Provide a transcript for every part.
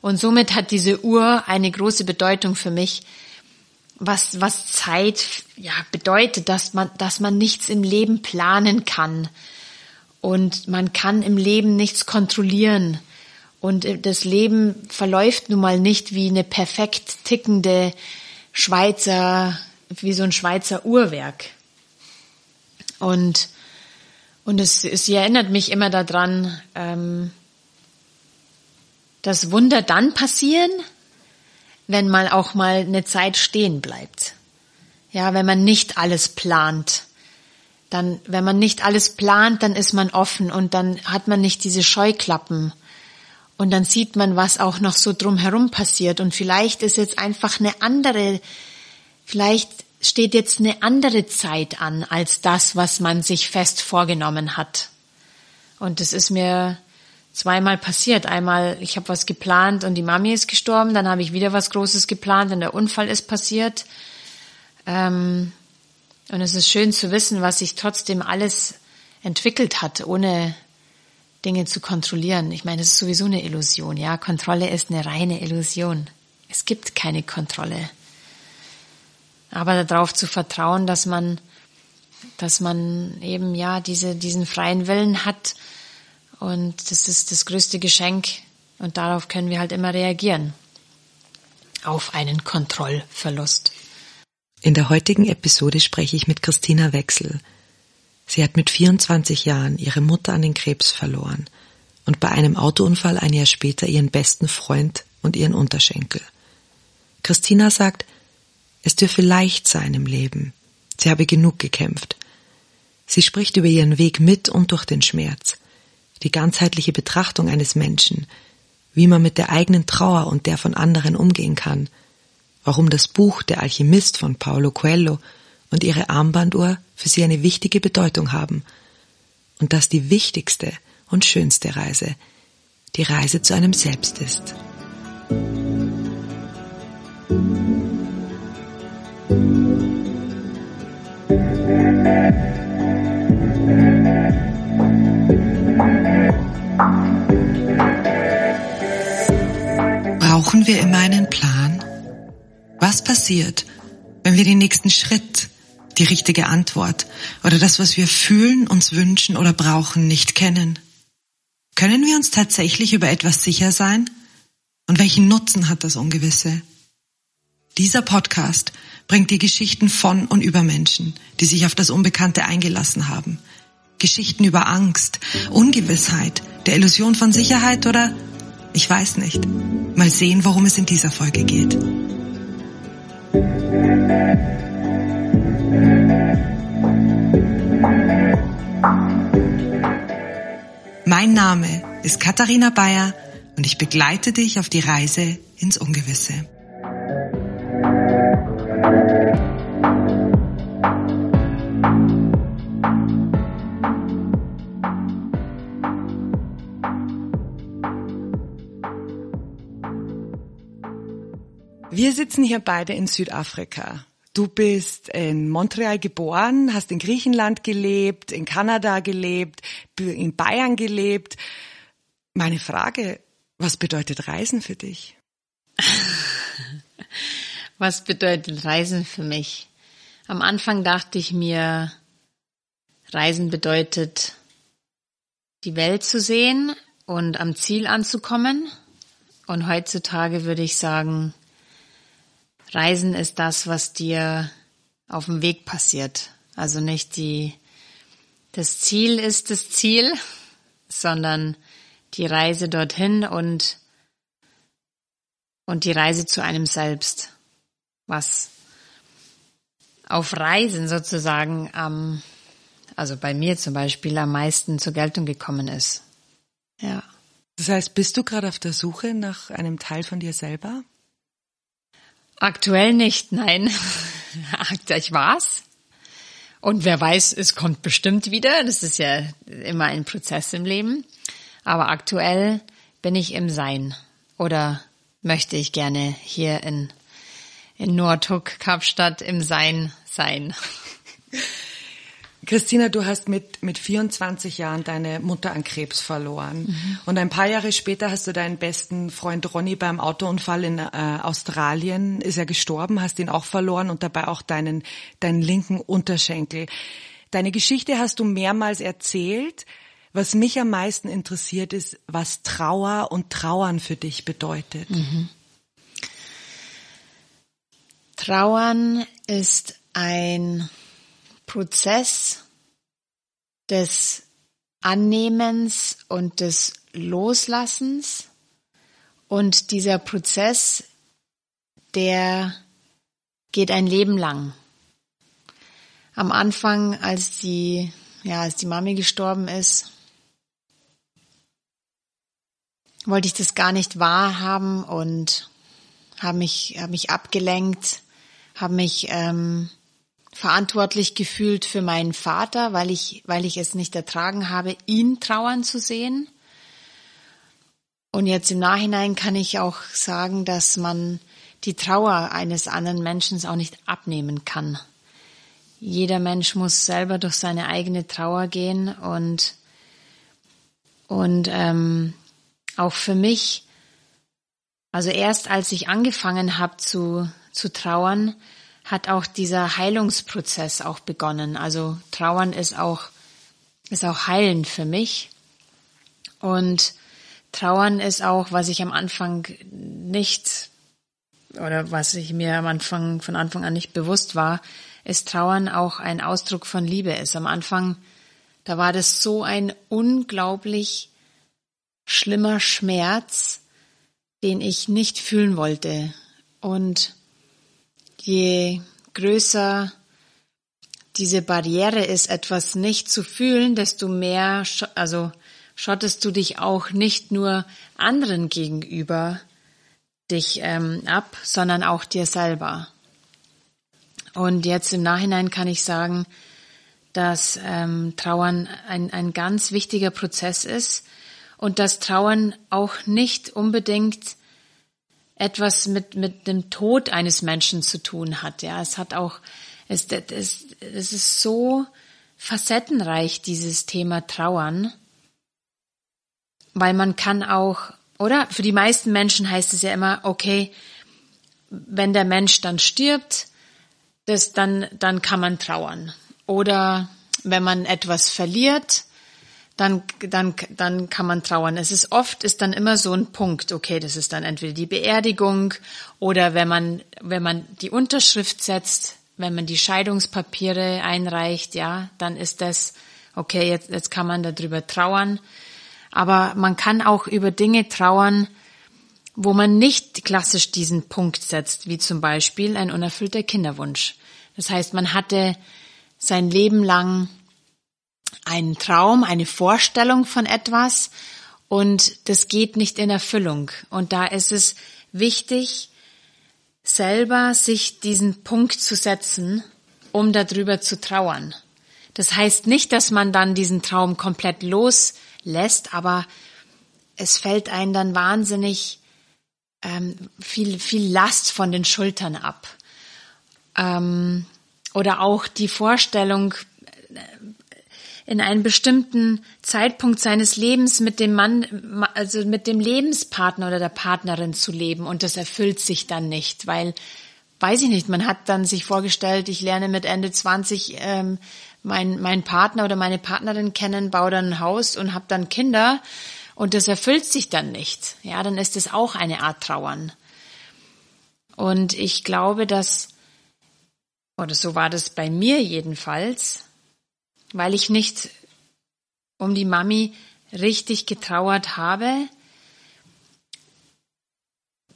Und somit hat diese Uhr eine große Bedeutung für mich, was, was Zeit, ja, bedeutet, dass man, dass man nichts im Leben planen kann. Und man kann im Leben nichts kontrollieren. Und das Leben verläuft nun mal nicht wie eine perfekt tickende Schweizer, wie so ein Schweizer Uhrwerk. Und, und es, es erinnert mich immer daran, ähm, dass Wunder dann passieren, wenn man auch mal eine Zeit stehen bleibt. Ja, wenn man nicht alles plant. Dann, wenn man nicht alles plant, dann ist man offen und dann hat man nicht diese Scheuklappen. Und dann sieht man, was auch noch so drumherum passiert. Und vielleicht ist jetzt einfach eine andere, vielleicht steht jetzt eine andere Zeit an als das, was man sich fest vorgenommen hat. Und es ist mir zweimal passiert. Einmal, ich habe was geplant und die Mami ist gestorben, dann habe ich wieder was Großes geplant und der Unfall ist passiert. Ähm, und es ist schön zu wissen, was sich trotzdem alles entwickelt hat, ohne Dinge zu kontrollieren. Ich meine, es ist sowieso eine Illusion, ja. Kontrolle ist eine reine Illusion. Es gibt keine Kontrolle. Aber darauf zu vertrauen, dass man, dass man eben ja diese, diesen freien Willen hat, und das ist das größte Geschenk und darauf können wir halt immer reagieren. Auf einen Kontrollverlust. In der heutigen Episode spreche ich mit Christina Wechsel. Sie hat mit 24 Jahren ihre Mutter an den Krebs verloren und bei einem Autounfall ein Jahr später ihren besten Freund und ihren Unterschenkel. Christina sagt, es dürfe leicht sein im Leben. Sie habe genug gekämpft. Sie spricht über ihren Weg mit und durch den Schmerz die ganzheitliche Betrachtung eines Menschen, wie man mit der eigenen Trauer und der von anderen umgehen kann, warum das Buch Der Alchemist von Paulo Coelho und ihre Armbanduhr für sie eine wichtige Bedeutung haben und dass die wichtigste und schönste Reise die Reise zu einem selbst ist. Brauchen wir immer einen Plan? Was passiert, wenn wir den nächsten Schritt, die richtige Antwort oder das, was wir fühlen, uns wünschen oder brauchen, nicht kennen? Können wir uns tatsächlich über etwas sicher sein? Und welchen Nutzen hat das Ungewisse? Dieser Podcast bringt dir Geschichten von und über Menschen, die sich auf das Unbekannte eingelassen haben. Geschichten über Angst, Ungewissheit, der Illusion von Sicherheit oder ich weiß nicht. Mal sehen, worum es in dieser Folge geht. Mein Name ist Katharina Bayer und ich begleite dich auf die Reise ins Ungewisse. Wir sitzen hier beide in Südafrika. Du bist in Montreal geboren, hast in Griechenland gelebt, in Kanada gelebt, in Bayern gelebt. Meine Frage, was bedeutet Reisen für dich? was bedeutet Reisen für mich? Am Anfang dachte ich mir, Reisen bedeutet, die Welt zu sehen und am Ziel anzukommen. Und heutzutage würde ich sagen, Reisen ist das, was dir auf dem Weg passiert. Also nicht die, das Ziel ist das Ziel, sondern die Reise dorthin und, und die Reise zu einem selbst. Was auf Reisen sozusagen am, also bei mir zum Beispiel am meisten zur Geltung gekommen ist. Ja. Das heißt, bist du gerade auf der Suche nach einem Teil von dir selber? Aktuell nicht, nein. ich war's. Und wer weiß, es kommt bestimmt wieder. Das ist ja immer ein Prozess im Leben. Aber aktuell bin ich im Sein. Oder möchte ich gerne hier in, in Nordhuck, Kapstadt im Sein sein. Christina, du hast mit, mit 24 Jahren deine Mutter an Krebs verloren. Mhm. Und ein paar Jahre später hast du deinen besten Freund Ronny beim Autounfall in äh, Australien, ist er gestorben, hast ihn auch verloren und dabei auch deinen, deinen linken Unterschenkel. Deine Geschichte hast du mehrmals erzählt. Was mich am meisten interessiert ist, was Trauer und Trauern für dich bedeutet. Mhm. Trauern ist ein Prozess des Annehmens und des Loslassens. Und dieser Prozess, der geht ein Leben lang. Am Anfang, als die, ja, als die Mami gestorben ist, wollte ich das gar nicht wahrhaben und habe mich, hab mich abgelenkt, habe mich ähm, verantwortlich gefühlt für meinen Vater, weil ich, weil ich es nicht ertragen habe, ihn trauern zu sehen. Und jetzt im Nachhinein kann ich auch sagen, dass man die Trauer eines anderen Menschen auch nicht abnehmen kann. Jeder Mensch muss selber durch seine eigene Trauer gehen und und ähm, auch für mich, also erst als ich angefangen habe zu zu trauern, hat auch dieser Heilungsprozess auch begonnen. Also Trauern ist auch, ist auch heilend für mich. Und Trauern ist auch, was ich am Anfang nicht oder was ich mir am Anfang, von Anfang an nicht bewusst war, ist Trauern auch ein Ausdruck von Liebe ist. Am Anfang, da war das so ein unglaublich schlimmer Schmerz, den ich nicht fühlen wollte. Und je größer diese Barriere ist, etwas nicht zu fühlen, desto mehr, also schottest du dich auch nicht nur anderen gegenüber dich ähm, ab, sondern auch dir selber. Und jetzt im Nachhinein kann ich sagen, dass ähm, Trauern ein, ein ganz wichtiger Prozess ist und dass Trauern auch nicht unbedingt etwas mit, mit dem Tod eines Menschen zu tun hat. Ja, es hat auch, es, es, es ist so facettenreich, dieses Thema Trauern, weil man kann auch, oder? Für die meisten Menschen heißt es ja immer, okay, wenn der Mensch dann stirbt, das dann, dann kann man trauern. Oder wenn man etwas verliert, dann, dann, dann kann man trauern. Es ist oft, ist dann immer so ein Punkt, okay, das ist dann entweder die Beerdigung oder wenn man, wenn man die Unterschrift setzt, wenn man die Scheidungspapiere einreicht, ja, dann ist das, okay, jetzt, jetzt kann man darüber trauern. Aber man kann auch über Dinge trauern, wo man nicht klassisch diesen Punkt setzt, wie zum Beispiel ein unerfüllter Kinderwunsch. Das heißt, man hatte sein Leben lang einen Traum, eine Vorstellung von etwas und das geht nicht in Erfüllung. Und da ist es wichtig, selber sich diesen Punkt zu setzen, um darüber zu trauern. Das heißt nicht, dass man dann diesen Traum komplett loslässt, aber es fällt einen dann wahnsinnig ähm, viel, viel Last von den Schultern ab. Ähm, oder auch die Vorstellung, in einem bestimmten Zeitpunkt seines Lebens mit dem Mann, also mit dem Lebenspartner oder der Partnerin zu leben und das erfüllt sich dann nicht, weil, weiß ich nicht, man hat dann sich vorgestellt, ich lerne mit Ende 20 ähm, meinen mein Partner oder meine Partnerin kennen, baue dann ein Haus und habe dann Kinder und das erfüllt sich dann nicht. Ja, dann ist es auch eine Art Trauern. Und ich glaube, dass, oder so war das bei mir jedenfalls, weil ich nicht um die Mami richtig getrauert habe,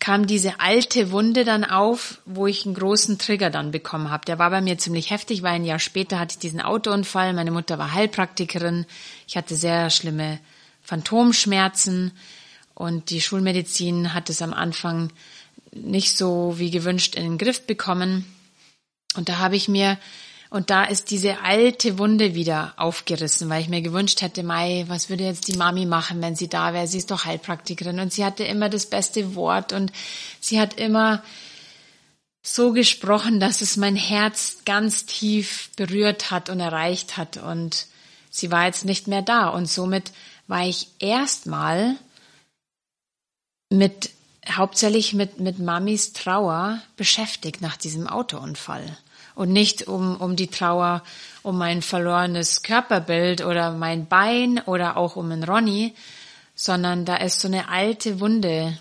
kam diese alte Wunde dann auf, wo ich einen großen Trigger dann bekommen habe. Der war bei mir ziemlich heftig, weil ein Jahr später hatte ich diesen Autounfall. Meine Mutter war Heilpraktikerin. Ich hatte sehr schlimme Phantomschmerzen und die Schulmedizin hat es am Anfang nicht so wie gewünscht in den Griff bekommen. Und da habe ich mir und da ist diese alte Wunde wieder aufgerissen, weil ich mir gewünscht hätte, Mai, was würde jetzt die Mami machen, wenn sie da wäre? Sie ist doch Heilpraktikerin und sie hatte immer das beste Wort und sie hat immer so gesprochen, dass es mein Herz ganz tief berührt hat und erreicht hat und sie war jetzt nicht mehr da und somit war ich erstmal mit hauptsächlich mit mit Mamis Trauer beschäftigt nach diesem Autounfall und nicht um um die Trauer um mein verlorenes Körperbild oder mein Bein oder auch um einen Ronny, sondern da ist so eine alte Wunde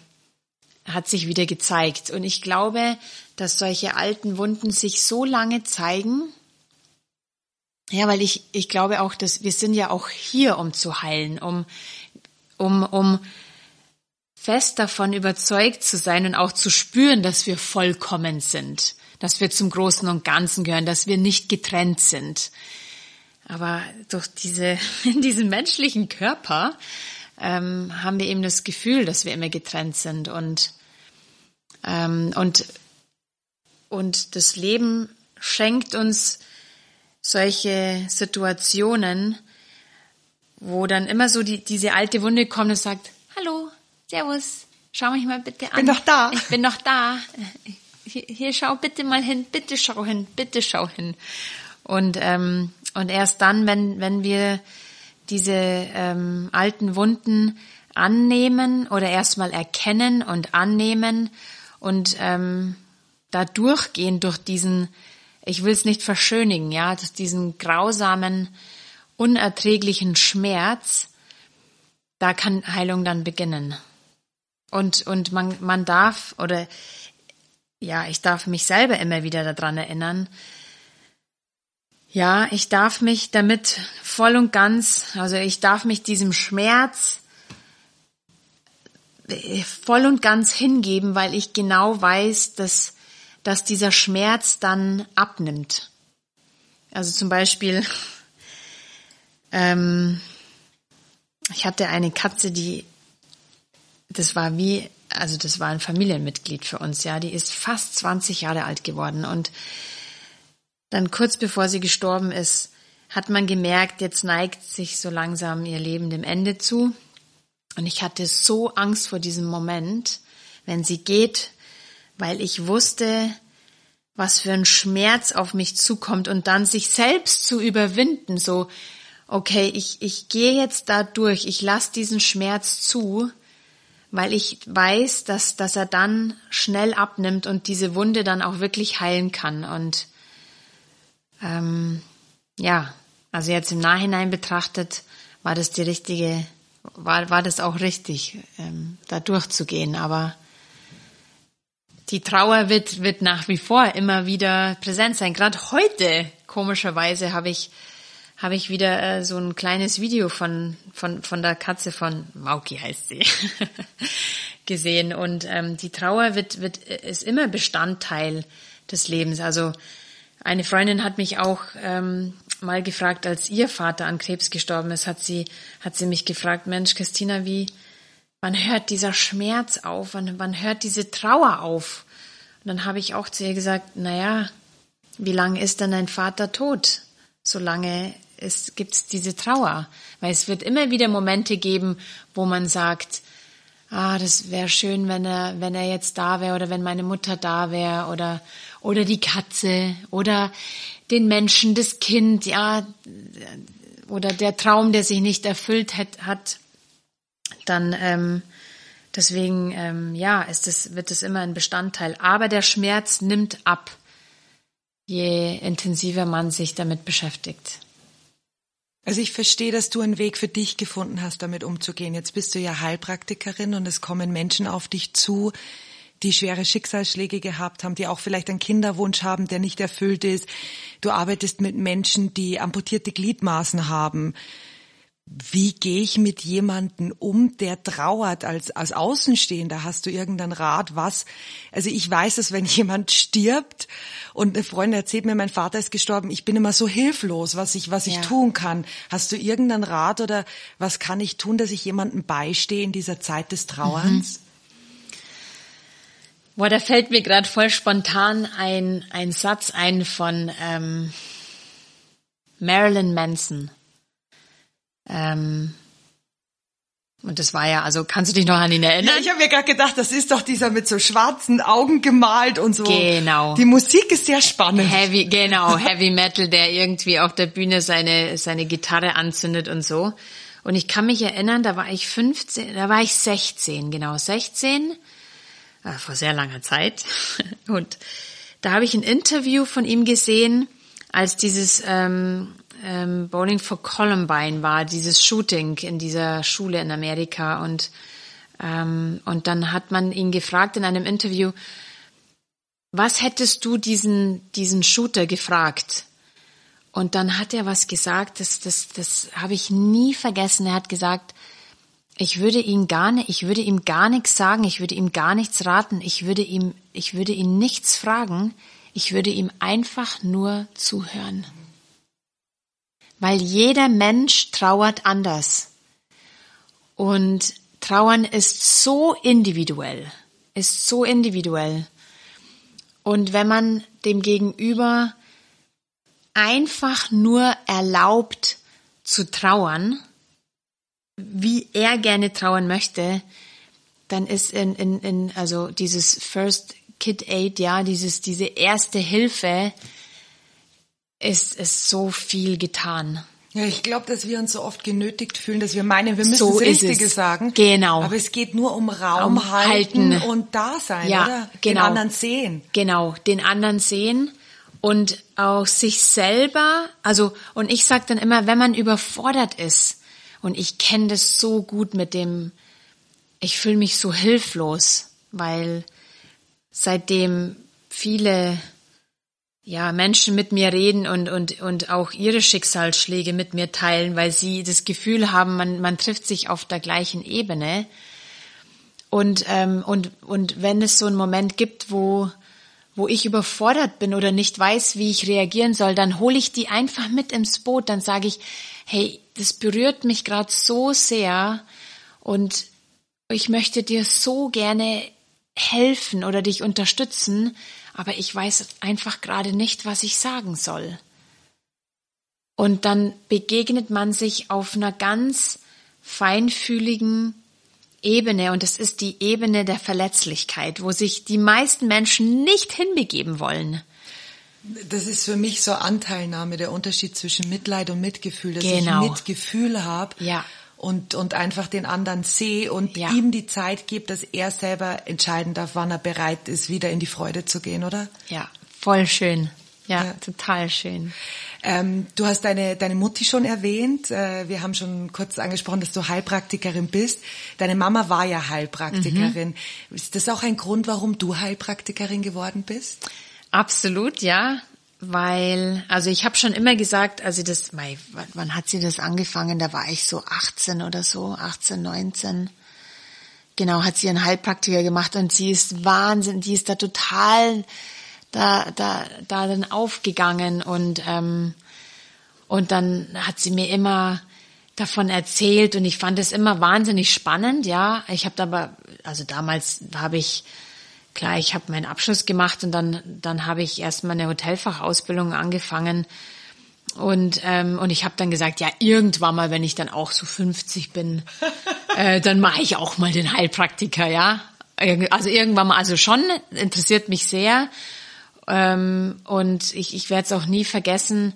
hat sich wieder gezeigt. Und ich glaube, dass solche alten Wunden sich so lange zeigen, ja, weil ich, ich glaube auch, dass wir sind ja auch hier, um zu heilen, um, um, um fest davon überzeugt zu sein und auch zu spüren, dass wir vollkommen sind, dass wir zum Großen und Ganzen gehören, dass wir nicht getrennt sind. Aber durch diese, in diesem menschlichen Körper ähm, haben wir eben das Gefühl, dass wir immer getrennt sind und ähm, und und das Leben schenkt uns solche Situationen, wo dann immer so die, diese alte Wunde kommt und sagt, hallo, servus, schau mich mal bitte an. Ich bin doch da. Ich bin doch da. Hier, hier schau bitte mal hin, bitte schau hin, bitte schau hin. Und, ähm, und erst dann, wenn, wenn wir diese ähm, alten Wunden annehmen oder erstmal erkennen und annehmen und ähm, da durchgehen durch diesen ich will es nicht verschönigen, ja, dass diesen grausamen, unerträglichen Schmerz, da kann Heilung dann beginnen. Und, und man, man darf, oder ja, ich darf mich selber immer wieder daran erinnern, ja, ich darf mich damit voll und ganz, also ich darf mich diesem Schmerz voll und ganz hingeben, weil ich genau weiß, dass dass dieser Schmerz dann abnimmt. Also zum Beispiel, ähm, ich hatte eine Katze, die, das war wie, also das war ein Familienmitglied für uns, ja, die ist fast 20 Jahre alt geworden. Und dann kurz bevor sie gestorben ist, hat man gemerkt, jetzt neigt sich so langsam ihr Leben dem Ende zu. Und ich hatte so Angst vor diesem Moment, wenn sie geht, weil ich wusste, was für ein Schmerz auf mich zukommt. Und dann sich selbst zu überwinden, so, okay, ich, ich gehe jetzt da durch, ich lasse diesen Schmerz zu, weil ich weiß, dass, dass er dann schnell abnimmt und diese Wunde dann auch wirklich heilen kann. Und ähm, ja, also jetzt im Nachhinein betrachtet, war das die richtige, war, war das auch richtig, ähm, da durchzugehen. Aber die Trauer wird, wird nach wie vor immer wieder präsent sein. Gerade heute, komischerweise, habe ich, habe ich wieder äh, so ein kleines Video von, von, von der Katze von Mauki heißt sie, gesehen. Und ähm, die Trauer wird, wird, ist immer Bestandteil des Lebens. Also eine Freundin hat mich auch ähm, mal gefragt, als ihr Vater an Krebs gestorben ist, hat sie, hat sie mich gefragt, Mensch, Christina, wie, wann hört dieser Schmerz auf? Wann, wann hört diese Trauer auf? Und dann habe ich auch zu ihr gesagt, naja, wie lange ist denn dein Vater tot? Solange es gibt diese Trauer. Weil es wird immer wieder Momente geben, wo man sagt, ah, das wäre schön, wenn er, wenn er jetzt da wäre oder wenn meine Mutter da wäre oder, oder die Katze oder den Menschen, das Kind, ja, oder der Traum, der sich nicht erfüllt hat, dann ähm, deswegen ähm, ja ist es wird es immer ein Bestandteil. Aber der Schmerz nimmt ab, je intensiver man sich damit beschäftigt. Also ich verstehe, dass du einen Weg für dich gefunden hast, damit umzugehen. Jetzt bist du ja Heilpraktikerin und es kommen Menschen auf dich zu, die schwere Schicksalsschläge gehabt haben, die auch vielleicht einen Kinderwunsch haben, der nicht erfüllt ist. Du arbeitest mit Menschen, die amputierte Gliedmaßen haben wie gehe ich mit jemanden um, der trauert als, als Außenstehender? Hast du irgendeinen Rat, was? Also ich weiß, dass wenn jemand stirbt und eine Freundin erzählt mir, mein Vater ist gestorben, ich bin immer so hilflos, was ich, was ich ja. tun kann. Hast du irgendeinen Rat oder was kann ich tun, dass ich jemandem beistehe in dieser Zeit des Trauerns? Mhm. Boah, da fällt mir gerade voll spontan ein, ein Satz ein von ähm, Marilyn Manson. Ähm, Und das war ja, also kannst du dich noch an ihn erinnern? Ja, ich habe mir gerade gedacht, das ist doch dieser mit so schwarzen Augen gemalt und so. Genau. Die Musik ist sehr spannend. Heavy, genau, Heavy Metal, der irgendwie auf der Bühne seine, seine Gitarre anzündet und so. Und ich kann mich erinnern, da war ich 15, da war ich 16, genau, 16, äh, vor sehr langer Zeit. Und da habe ich ein Interview von ihm gesehen, als dieses ähm, ähm, Bowling for Columbine war, dieses Shooting in dieser Schule in Amerika. Und, ähm, und dann hat man ihn gefragt in einem Interview, was hättest du diesen, diesen Shooter gefragt? Und dann hat er was gesagt, das, das, das habe ich nie vergessen. Er hat gesagt, ich würde ihn gar nicht, ich würde ihm gar nichts sagen, ich würde ihm gar nichts raten, ich würde ihm, ich würde ihn nichts fragen, ich würde ihm einfach nur zuhören weil jeder Mensch trauert anders. Und Trauern ist so individuell, ist so individuell. Und wenn man dem Gegenüber einfach nur erlaubt zu trauern, wie er gerne trauern möchte, dann ist in, in, in also dieses First Kid Aid, ja, dieses, diese erste Hilfe, ist es so viel getan. Ja, ich glaube, dass wir uns so oft genötigt fühlen, dass wir meinen, wir müssen so das Richtige sagen. Genau. Aber es geht nur um Raum, um halten, halten, und da sein, ja, oder? Genau. Den anderen sehen. Genau, den anderen sehen und auch sich selber, also und ich sage dann immer, wenn man überfordert ist und ich kenne das so gut mit dem, ich fühle mich so hilflos, weil seitdem viele ja, Menschen mit mir reden und, und, und auch ihre Schicksalsschläge mit mir teilen, weil sie das Gefühl haben, man, man trifft sich auf der gleichen Ebene. Und, ähm, und, und wenn es so einen Moment gibt, wo, wo ich überfordert bin oder nicht weiß, wie ich reagieren soll, dann hole ich die einfach mit ins Boot. Dann sage ich, hey, das berührt mich gerade so sehr und ich möchte dir so gerne helfen oder dich unterstützen aber ich weiß einfach gerade nicht, was ich sagen soll. Und dann begegnet man sich auf einer ganz feinfühligen Ebene und es ist die Ebene der Verletzlichkeit, wo sich die meisten Menschen nicht hinbegeben wollen. Das ist für mich so Anteilnahme, der Unterschied zwischen Mitleid und Mitgefühl, dass genau. ich Mitgefühl habe ja und, und einfach den anderen sehe und ja. ihm die Zeit gebe, dass er selber entscheiden darf, wann er bereit ist, wieder in die Freude zu gehen, oder? Ja, voll schön. Ja, ja. total schön. Ähm, du hast deine, deine Mutti schon erwähnt. Äh, wir haben schon kurz angesprochen, dass du Heilpraktikerin bist. Deine Mama war ja Heilpraktikerin. Mhm. Ist das auch ein Grund, warum du Heilpraktikerin geworden bist? Absolut, ja weil, also ich habe schon immer gesagt, also das, wann hat sie das angefangen? Da war ich so 18 oder so, 18, 19. Genau, hat sie einen Heilpraktiker gemacht und sie ist Wahnsinn, die ist da total da, da, da dann aufgegangen und, ähm, und dann hat sie mir immer davon erzählt und ich fand es immer wahnsinnig spannend, ja. Ich habe aber, also damals habe ich klar, ich habe meinen Abschluss gemacht und dann, dann habe ich erstmal eine Hotelfachausbildung angefangen. Und, ähm, und ich habe dann gesagt, ja, irgendwann mal, wenn ich dann auch so 50 bin, äh, dann mache ich auch mal den Heilpraktiker, ja. Also irgendwann mal, also schon, interessiert mich sehr. Ähm, und ich, ich werde es auch nie vergessen,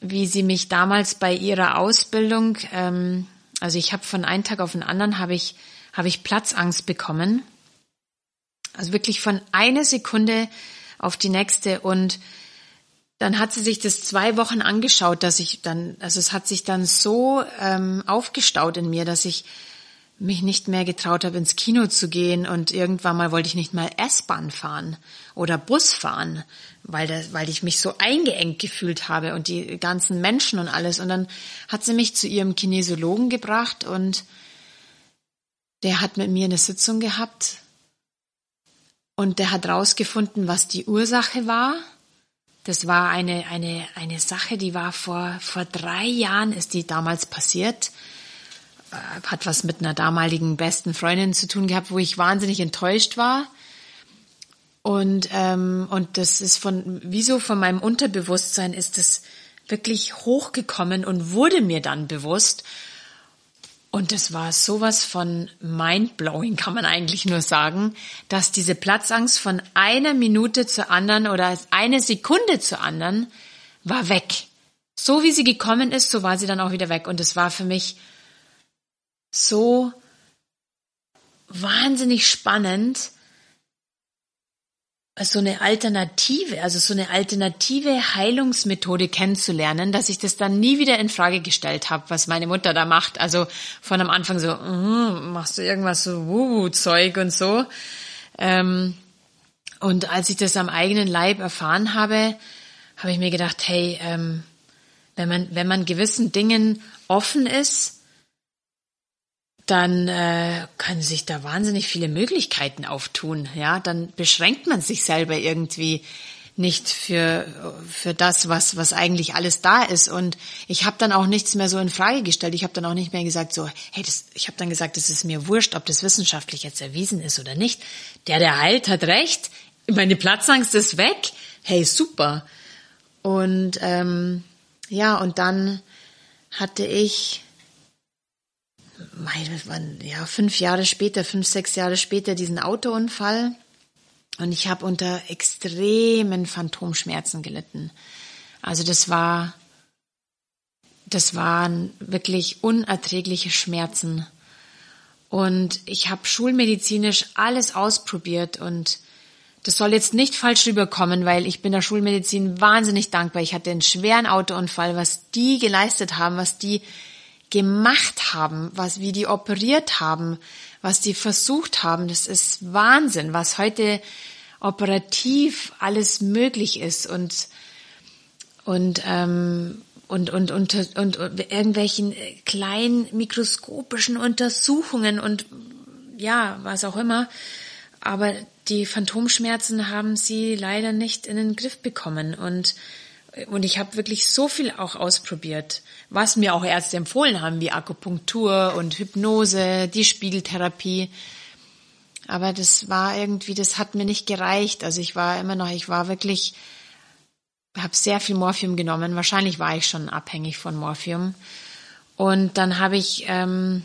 wie sie mich damals bei ihrer Ausbildung, ähm, also ich habe von einem Tag auf den anderen habe ich, habe ich Platzangst bekommen also wirklich von einer Sekunde auf die nächste. Und dann hat sie sich das zwei Wochen angeschaut, dass ich dann, also es hat sich dann so ähm, aufgestaut in mir, dass ich mich nicht mehr getraut habe, ins Kino zu gehen. Und irgendwann mal wollte ich nicht mal S-Bahn fahren oder Bus fahren, weil, das, weil ich mich so eingeengt gefühlt habe und die ganzen Menschen und alles. Und dann hat sie mich zu ihrem Kinesiologen gebracht und der hat mit mir eine Sitzung gehabt und der hat rausgefunden, was die Ursache war. Das war eine, eine, eine Sache, die war vor, vor drei Jahren, ist die damals passiert. Äh, hat was mit einer damaligen besten Freundin zu tun gehabt, wo ich wahnsinnig enttäuscht war. Und, ähm, und das ist von, wieso von meinem Unterbewusstsein ist das wirklich hochgekommen und wurde mir dann bewusst. Und es war sowas von mindblowing, kann man eigentlich nur sagen, dass diese Platzangst von einer Minute zur anderen oder eine Sekunde zur anderen war weg. So wie sie gekommen ist, so war sie dann auch wieder weg. Und es war für mich so wahnsinnig spannend, so eine Alternative, also so eine alternative Heilungsmethode kennenzulernen, dass ich das dann nie wieder in Frage gestellt habe, was meine Mutter da macht. Also von am Anfang so, mm, machst du irgendwas so Wuhu-Zeug und so. Ähm, und als ich das am eigenen Leib erfahren habe, habe ich mir gedacht, hey, ähm, wenn man wenn man gewissen Dingen offen ist, dann äh, können sich da wahnsinnig viele Möglichkeiten auftun. Ja, dann beschränkt man sich selber irgendwie nicht für für das, was was eigentlich alles da ist. Und ich habe dann auch nichts mehr so in Frage gestellt. Ich habe dann auch nicht mehr gesagt so, hey, das, ich habe dann gesagt, es ist mir wurscht, ob das wissenschaftlich jetzt erwiesen ist oder nicht. Der, der heilt, hat recht. Meine Platzangst ist weg. Hey, super. Und ähm, ja, und dann hatte ich das waren ja fünf Jahre später, fünf, sechs Jahre später diesen Autounfall und ich habe unter extremen Phantomschmerzen gelitten. Also das war, das waren wirklich unerträgliche Schmerzen. Und ich habe schulmedizinisch alles ausprobiert und das soll jetzt nicht falsch rüberkommen, weil ich bin der Schulmedizin wahnsinnig dankbar. Ich hatte einen schweren Autounfall, was die geleistet haben, was die gemacht haben, was, wie die operiert haben, was die versucht haben, das ist Wahnsinn, was heute operativ alles möglich ist und, und, ähm, und, und, und, und, und irgendwelchen kleinen mikroskopischen Untersuchungen und ja, was auch immer. Aber die Phantomschmerzen haben sie leider nicht in den Griff bekommen und und ich habe wirklich so viel auch ausprobiert, was mir auch Ärzte empfohlen haben, wie Akupunktur und Hypnose, die Spiegeltherapie. Aber das war irgendwie, das hat mir nicht gereicht. Also ich war immer noch, ich war wirklich, habe sehr viel Morphium genommen. Wahrscheinlich war ich schon abhängig von Morphium. Und dann habe ich, ähm,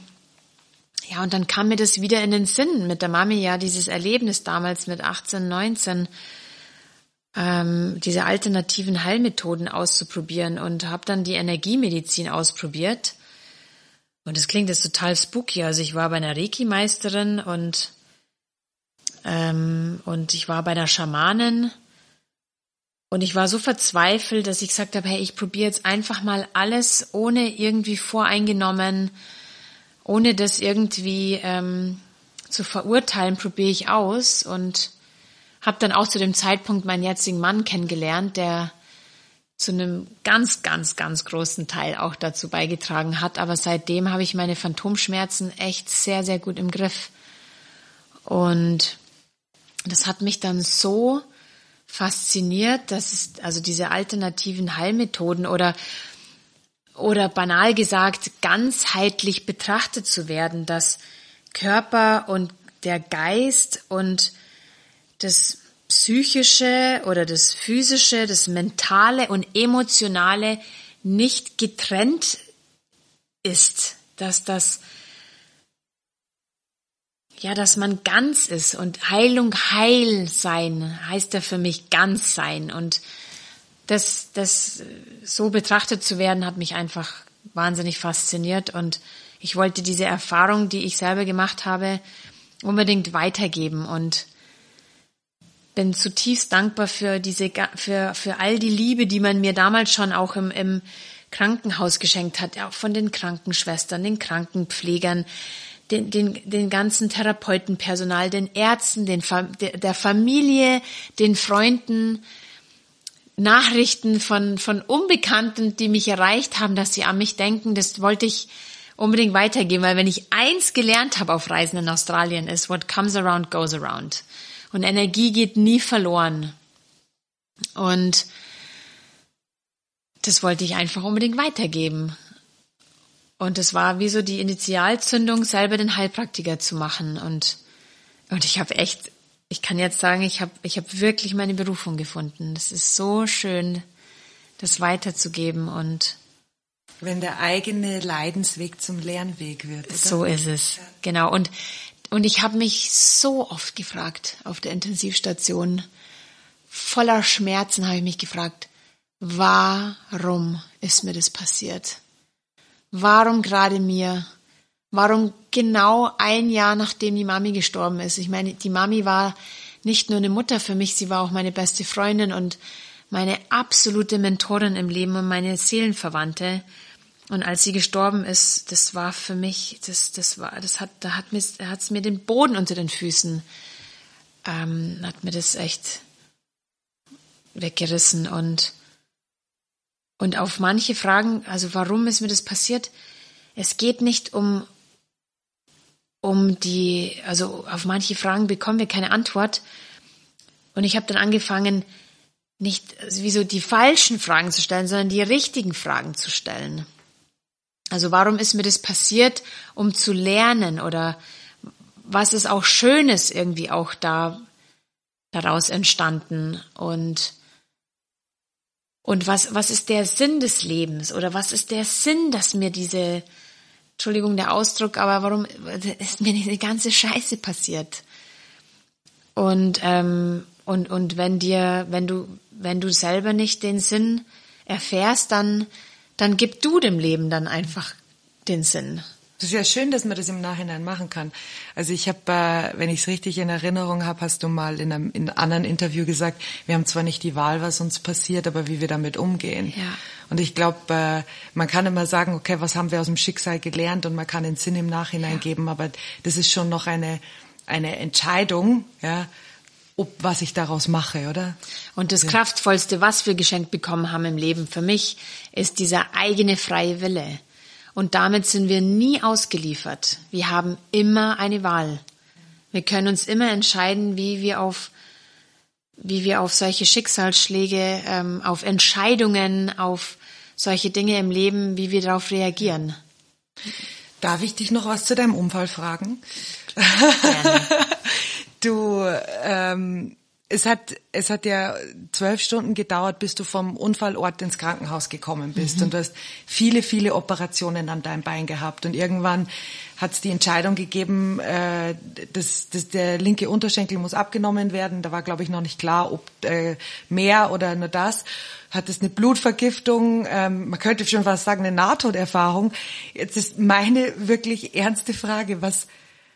ja, und dann kam mir das wieder in den Sinn mit der Mami, ja, dieses Erlebnis damals mit 18, 19 ähm, diese alternativen Heilmethoden auszuprobieren und habe dann die Energiemedizin ausprobiert. Und das klingt jetzt total spooky. Also ich war bei einer Reiki-Meisterin und ähm, und ich war bei einer Schamanin und ich war so verzweifelt, dass ich gesagt habe, hey, ich probiere jetzt einfach mal alles ohne irgendwie voreingenommen, ohne das irgendwie ähm, zu verurteilen, probiere ich aus und habe dann auch zu dem Zeitpunkt meinen jetzigen Mann kennengelernt, der zu einem ganz, ganz, ganz großen Teil auch dazu beigetragen hat. Aber seitdem habe ich meine Phantomschmerzen echt sehr, sehr gut im Griff. Und das hat mich dann so fasziniert, dass es also diese alternativen Heilmethoden oder oder banal gesagt ganzheitlich betrachtet zu werden, dass Körper und der Geist und das Psychische oder das Physische, das Mentale und Emotionale nicht getrennt ist, dass das ja, dass man ganz ist und Heilung heil sein heißt ja für mich ganz sein. Und das, das so betrachtet zu werden, hat mich einfach wahnsinnig fasziniert. Und ich wollte diese Erfahrung, die ich selber gemacht habe, unbedingt weitergeben. Und bin zutiefst dankbar für diese, für, für all die Liebe, die man mir damals schon auch im, im Krankenhaus geschenkt hat, auch von den Krankenschwestern, den Krankenpflegern, den, den, den ganzen Therapeutenpersonal, den Ärzten, den, der Familie, den Freunden, Nachrichten von, von Unbekannten, die mich erreicht haben, dass sie an mich denken, das wollte ich unbedingt weitergeben, weil wenn ich eins gelernt habe auf Reisen in Australien ist, what comes around goes around. Und Energie geht nie verloren. Und das wollte ich einfach unbedingt weitergeben. Und es war wie so die Initialzündung, selber den Heilpraktiker zu machen. Und, und ich habe echt, ich kann jetzt sagen, ich habe ich hab wirklich meine Berufung gefunden. Das ist so schön, das weiterzugeben. Und Wenn der eigene Leidensweg zum Lernweg wird. Oder? So ist es, genau. Und, und ich habe mich so oft gefragt auf der Intensivstation, voller Schmerzen habe ich mich gefragt, warum ist mir das passiert? Warum gerade mir? Warum genau ein Jahr nachdem die Mami gestorben ist? Ich meine, die Mami war nicht nur eine Mutter für mich, sie war auch meine beste Freundin und meine absolute Mentorin im Leben und meine Seelenverwandte. Und als sie gestorben ist, das war für mich, das, das war, das hat, da hat mir, hat's mir den Boden unter den Füßen, ähm, hat mir das echt weggerissen und, und auf manche Fragen, also warum ist mir das passiert? Es geht nicht um, um die, also auf manche Fragen bekommen wir keine Antwort. Und ich habe dann angefangen, nicht also wie so die falschen Fragen zu stellen, sondern die richtigen Fragen zu stellen. Also warum ist mir das passiert, um zu lernen oder was ist auch Schönes irgendwie auch da daraus entstanden und und was was ist der Sinn des Lebens oder was ist der Sinn, dass mir diese Entschuldigung der Ausdruck, aber warum ist mir diese ganze Scheiße passiert? Und ähm, und und wenn dir wenn du wenn du selber nicht den Sinn erfährst, dann dann gib du dem Leben dann einfach den Sinn. Das ist ja schön, dass man das im Nachhinein machen kann. Also ich habe, äh, wenn ich es richtig in Erinnerung habe, hast du mal in einem, in einem anderen Interview gesagt, wir haben zwar nicht die Wahl, was uns passiert, aber wie wir damit umgehen. Ja. Und ich glaube, äh, man kann immer sagen, okay, was haben wir aus dem Schicksal gelernt und man kann den Sinn im Nachhinein ja. geben, aber das ist schon noch eine, eine Entscheidung, ja, ob, was ich daraus mache, oder? Und das ja. Kraftvollste, was wir geschenkt bekommen haben im Leben für mich, ist dieser eigene freie Wille. Und damit sind wir nie ausgeliefert. Wir haben immer eine Wahl. Wir können uns immer entscheiden, wie wir auf, wie wir auf solche Schicksalsschläge, ähm, auf Entscheidungen, auf solche Dinge im Leben, wie wir darauf reagieren. Darf ich dich noch was zu deinem Unfall fragen? Gerne. Du, ähm, es hat, es hat ja zwölf Stunden gedauert, bis du vom Unfallort ins Krankenhaus gekommen bist. Mhm. Und du hast viele, viele Operationen an deinem Bein gehabt. Und irgendwann hat es die Entscheidung gegeben, äh, dass, dass der linke Unterschenkel muss abgenommen werden. Da war, glaube ich, noch nicht klar, ob äh, mehr oder nur das. Hat es eine Blutvergiftung, ähm, man könnte schon fast sagen, eine Nahtoderfahrung. Jetzt ist meine wirklich ernste Frage, was,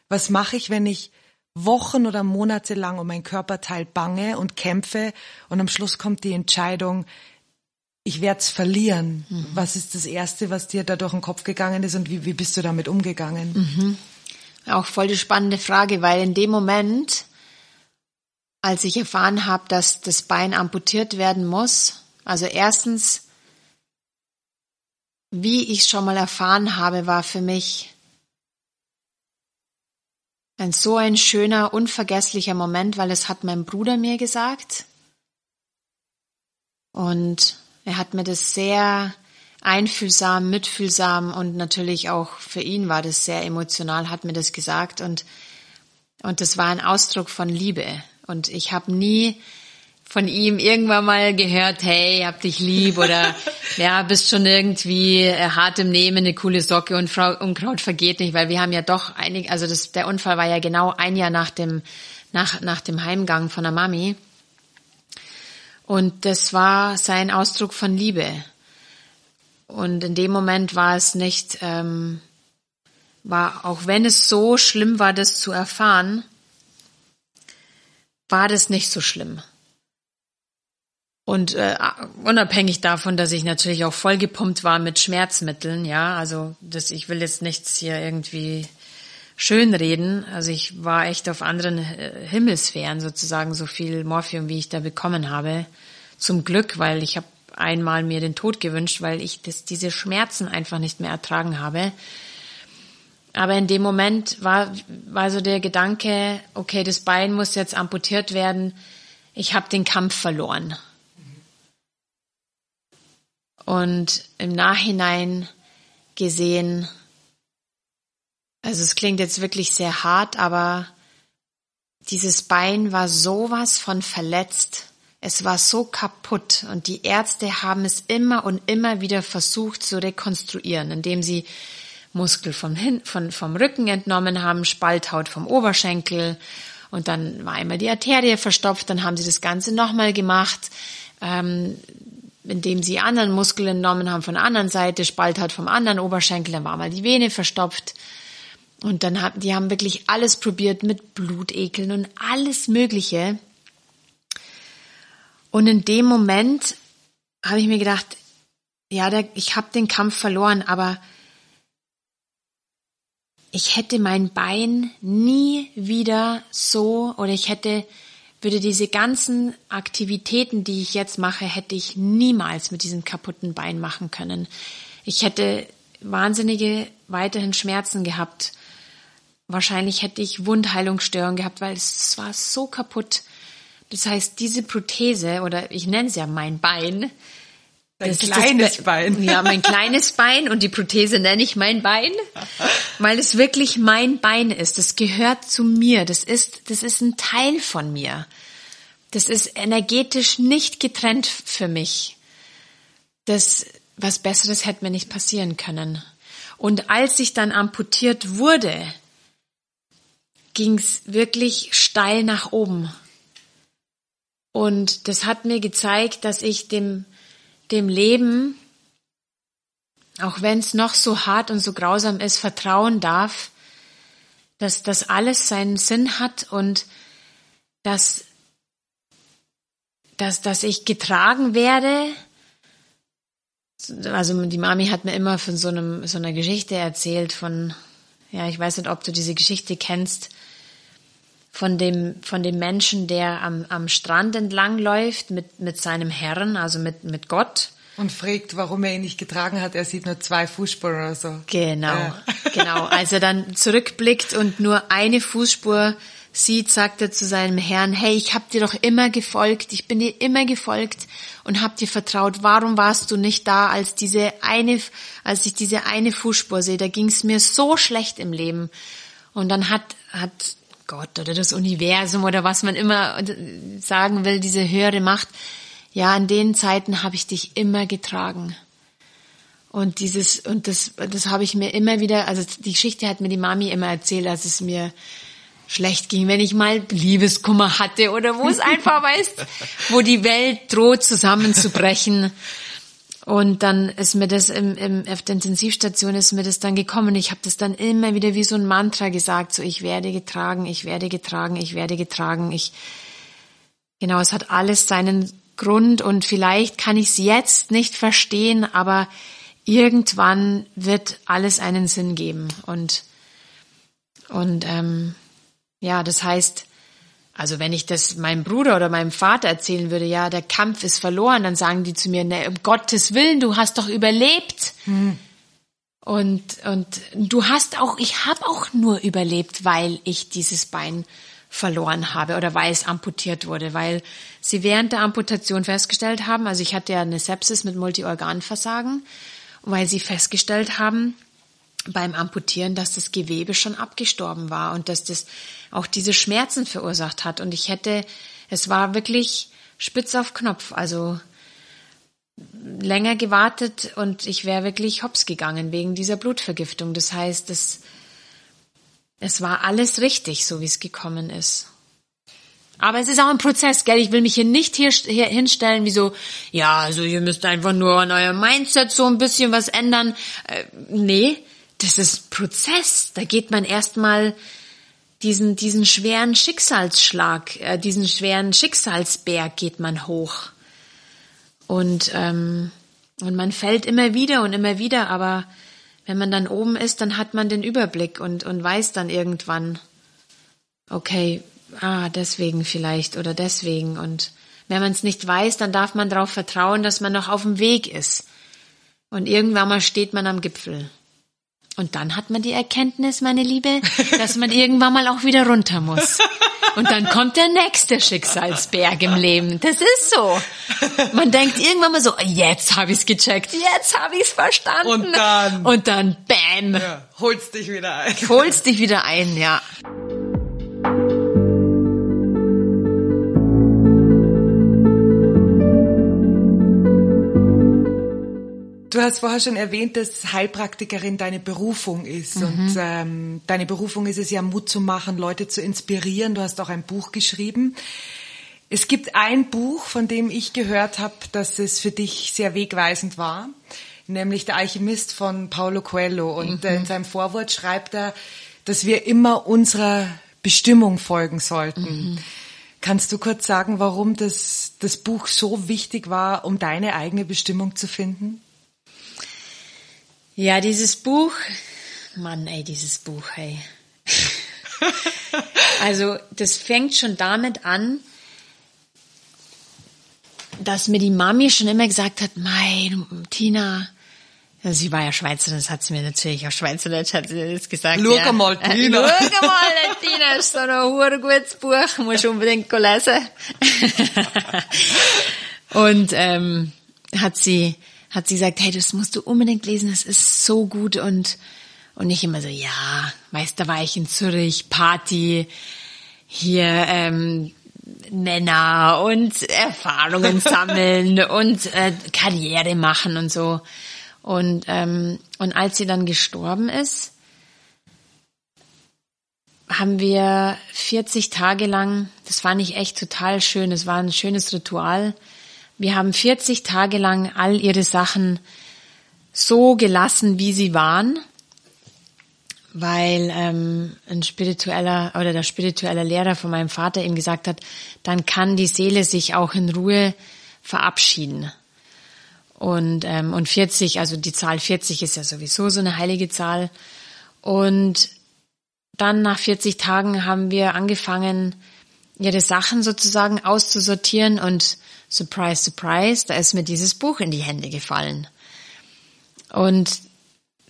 was mache ich, wenn ich Wochen oder Monate lang um mein Körperteil bange und kämpfe und am Schluss kommt die Entscheidung, ich werde es verlieren. Mhm. Was ist das Erste, was dir da durch den Kopf gegangen ist und wie, wie bist du damit umgegangen? Mhm. Auch voll die spannende Frage, weil in dem Moment, als ich erfahren habe, dass das Bein amputiert werden muss, also erstens, wie ich schon mal erfahren habe, war für mich ein so ein schöner, unvergesslicher Moment, weil es hat mein Bruder mir gesagt. Und er hat mir das sehr einfühlsam, mitfühlsam und natürlich auch für ihn war das sehr emotional, hat mir das gesagt und, und das war ein Ausdruck von Liebe. Und ich habe nie von ihm irgendwann mal gehört, hey, hab dich lieb oder ja, bist schon irgendwie äh, hart im Nehmen, eine coole Socke und Frau Unkraut vergeht nicht, weil wir haben ja doch einig, also das, der Unfall war ja genau ein Jahr nach dem, nach, nach dem Heimgang von der Mami. Und das war sein Ausdruck von Liebe. Und in dem Moment war es nicht, ähm, war, auch wenn es so schlimm war, das zu erfahren, war das nicht so schlimm. Und äh, unabhängig davon, dass ich natürlich auch vollgepumpt war mit Schmerzmitteln, ja, also das, ich will jetzt nichts hier irgendwie schönreden. Also ich war echt auf anderen äh, Himmelsphären sozusagen, so viel Morphium, wie ich da bekommen habe. Zum Glück, weil ich habe einmal mir den Tod gewünscht, weil ich das, diese Schmerzen einfach nicht mehr ertragen habe. Aber in dem Moment war, war so der Gedanke, okay, das Bein muss jetzt amputiert werden. Ich habe den Kampf verloren. Und im Nachhinein gesehen, also es klingt jetzt wirklich sehr hart, aber dieses Bein war sowas von verletzt, Es war so kaputt und die Ärzte haben es immer und immer wieder versucht zu rekonstruieren, indem sie Muskel vom, Hin von, vom Rücken entnommen haben, Spalthaut vom Oberschenkel und dann war einmal die Arterie verstopft, dann haben sie das Ganze nochmal gemacht, ähm, indem sie anderen Muskel entnommen haben von der anderen Seite, Spalthaut vom anderen Oberschenkel, dann war mal die Vene verstopft. Und dann haben, die haben wirklich alles probiert mit Blutekeln und alles Mögliche. Und in dem Moment habe ich mir gedacht, ja, der, ich habe den Kampf verloren, aber ich hätte mein Bein nie wieder so oder ich hätte würde diese ganzen Aktivitäten, die ich jetzt mache, hätte ich niemals mit diesem kaputten Bein machen können. Ich hätte wahnsinnige weiterhin Schmerzen gehabt. Wahrscheinlich hätte ich Wundheilungsstörungen gehabt, weil es war so kaputt. Das heißt, diese Prothese oder ich nenne es ja mein Bein, Dein kleines das, Bein. Ja, mein kleines Bein und die Prothese nenne ich mein Bein, weil es wirklich mein Bein ist. Das gehört zu mir. Das ist, das ist ein Teil von mir. Das ist energetisch nicht getrennt für mich. Das, was Besseres hätte mir nicht passieren können. Und als ich dann amputiert wurde, ging es wirklich steil nach oben. Und das hat mir gezeigt, dass ich dem dem Leben, auch wenn es noch so hart und so grausam ist, vertrauen darf, dass das alles seinen Sinn hat und dass, dass, dass ich getragen werde. Also die Mami hat mir immer von so, einem, so einer Geschichte erzählt, von, ja, ich weiß nicht, ob du diese Geschichte kennst, von dem, von dem Menschen, der am, am Strand entlang läuft mit, mit seinem Herrn, also mit, mit Gott. Und fragt, warum er ihn nicht getragen hat. Er sieht nur zwei Fußspuren oder so. Genau, ja. genau. Als er dann zurückblickt und nur eine Fußspur sieht, sagt er zu seinem Herrn, hey, ich hab dir doch immer gefolgt, ich bin dir immer gefolgt und hab dir vertraut. Warum warst du nicht da, als diese eine, als ich diese eine Fußspur sehe? Da ging's mir so schlecht im Leben. Und dann hat, hat Gott oder das Universum oder was man immer sagen will, diese höhere Macht. Ja, in den Zeiten habe ich dich immer getragen. Und dieses, und das, das habe ich mir immer wieder, also die Geschichte hat mir die Mami immer erzählt, als es mir schlecht ging, wenn ich mal Liebeskummer hatte oder wo es einfach weißt, wo die Welt droht zusammenzubrechen. Und dann ist mir das im, im, auf der Intensivstation ist mir das dann gekommen. Ich habe das dann immer wieder wie so ein Mantra gesagt, so ich werde getragen, ich werde getragen, ich werde getragen. Ich genau, es hat alles seinen Grund und vielleicht kann ich es jetzt nicht verstehen, aber irgendwann wird alles einen Sinn geben und und ähm, ja, das heißt, also wenn ich das meinem Bruder oder meinem Vater erzählen würde, ja, der Kampf ist verloren, dann sagen die zu mir, ne, um Gottes Willen, du hast doch überlebt. Hm. Und, und du hast auch, ich habe auch nur überlebt, weil ich dieses Bein verloren habe oder weil es amputiert wurde, weil sie während der Amputation festgestellt haben, also ich hatte ja eine Sepsis mit Multiorganversagen, weil sie festgestellt haben, beim Amputieren, dass das Gewebe schon abgestorben war und dass das auch diese Schmerzen verursacht hat. Und ich hätte, es war wirklich spitz auf Knopf, also länger gewartet und ich wäre wirklich hops gegangen wegen dieser Blutvergiftung. Das heißt, es, es war alles richtig, so wie es gekommen ist. Aber es ist auch ein Prozess, gell? Ich will mich hier nicht hier, hier hinstellen, wie so, ja, also ihr müsst einfach nur an eurem Mindset so ein bisschen was ändern. Äh, nee, das ist Prozess. Da geht man erstmal diesen, diesen schweren Schicksalsschlag, äh, diesen schweren Schicksalsberg geht man hoch. Und, ähm, und man fällt immer wieder und immer wieder, aber wenn man dann oben ist, dann hat man den Überblick und, und weiß dann irgendwann, okay, ah, deswegen vielleicht oder deswegen. Und wenn man es nicht weiß, dann darf man darauf vertrauen, dass man noch auf dem Weg ist. Und irgendwann mal steht man am Gipfel. Und dann hat man die Erkenntnis, meine Liebe, dass man irgendwann mal auch wieder runter muss. Und dann kommt der nächste Schicksalsberg im Leben. Das ist so. Man denkt irgendwann mal so, jetzt habe ich's gecheckt, jetzt habe ich's verstanden. Und dann. Und dann, bam. Ja, holst dich wieder ein. Holst dich wieder ein, ja. Du hast vorher schon erwähnt, dass Heilpraktikerin deine Berufung ist. Mhm. Und ähm, deine Berufung ist es ja, Mut zu machen, Leute zu inspirieren. Du hast auch ein Buch geschrieben. Es gibt ein Buch, von dem ich gehört habe, dass es für dich sehr wegweisend war, nämlich Der Alchemist von Paulo Coelho. Und mhm. in seinem Vorwort schreibt er, dass wir immer unserer Bestimmung folgen sollten. Mhm. Kannst du kurz sagen, warum das, das Buch so wichtig war, um deine eigene Bestimmung zu finden? Ja, dieses Buch, Mann, ey, dieses Buch, hey. also, das fängt schon damit an, dass mir die Mami schon immer gesagt hat, mein Tina, sie war ja Schweizerin, das hat sie mir natürlich auf Schweizerdeutsch hat sie das gesagt. Schau ja. mal, äh, Tina. Äh, schau mal, Tina, ist so ein gutes Buch, musst unbedingt lesen. und ähm, hat sie hat sie gesagt, hey, das musst du unbedingt lesen, das ist so gut und und ich immer so, ja, weißt, da war ich in Zürich, Party, hier ähm, Männer und Erfahrungen sammeln und äh, Karriere machen und so. Und, ähm, und als sie dann gestorben ist, haben wir 40 Tage lang, das fand ich echt total schön, es war ein schönes Ritual. Wir haben 40 Tage lang all ihre Sachen so gelassen, wie sie waren, weil ähm, ein spiritueller oder der spirituelle Lehrer von meinem Vater ihm gesagt hat, dann kann die Seele sich auch in Ruhe verabschieden. Und, ähm, und 40, also die Zahl 40 ist ja sowieso so eine heilige Zahl. Und dann nach 40 Tagen haben wir angefangen, ihre Sachen sozusagen auszusortieren und surprise, surprise, da ist mir dieses Buch in die Hände gefallen. Und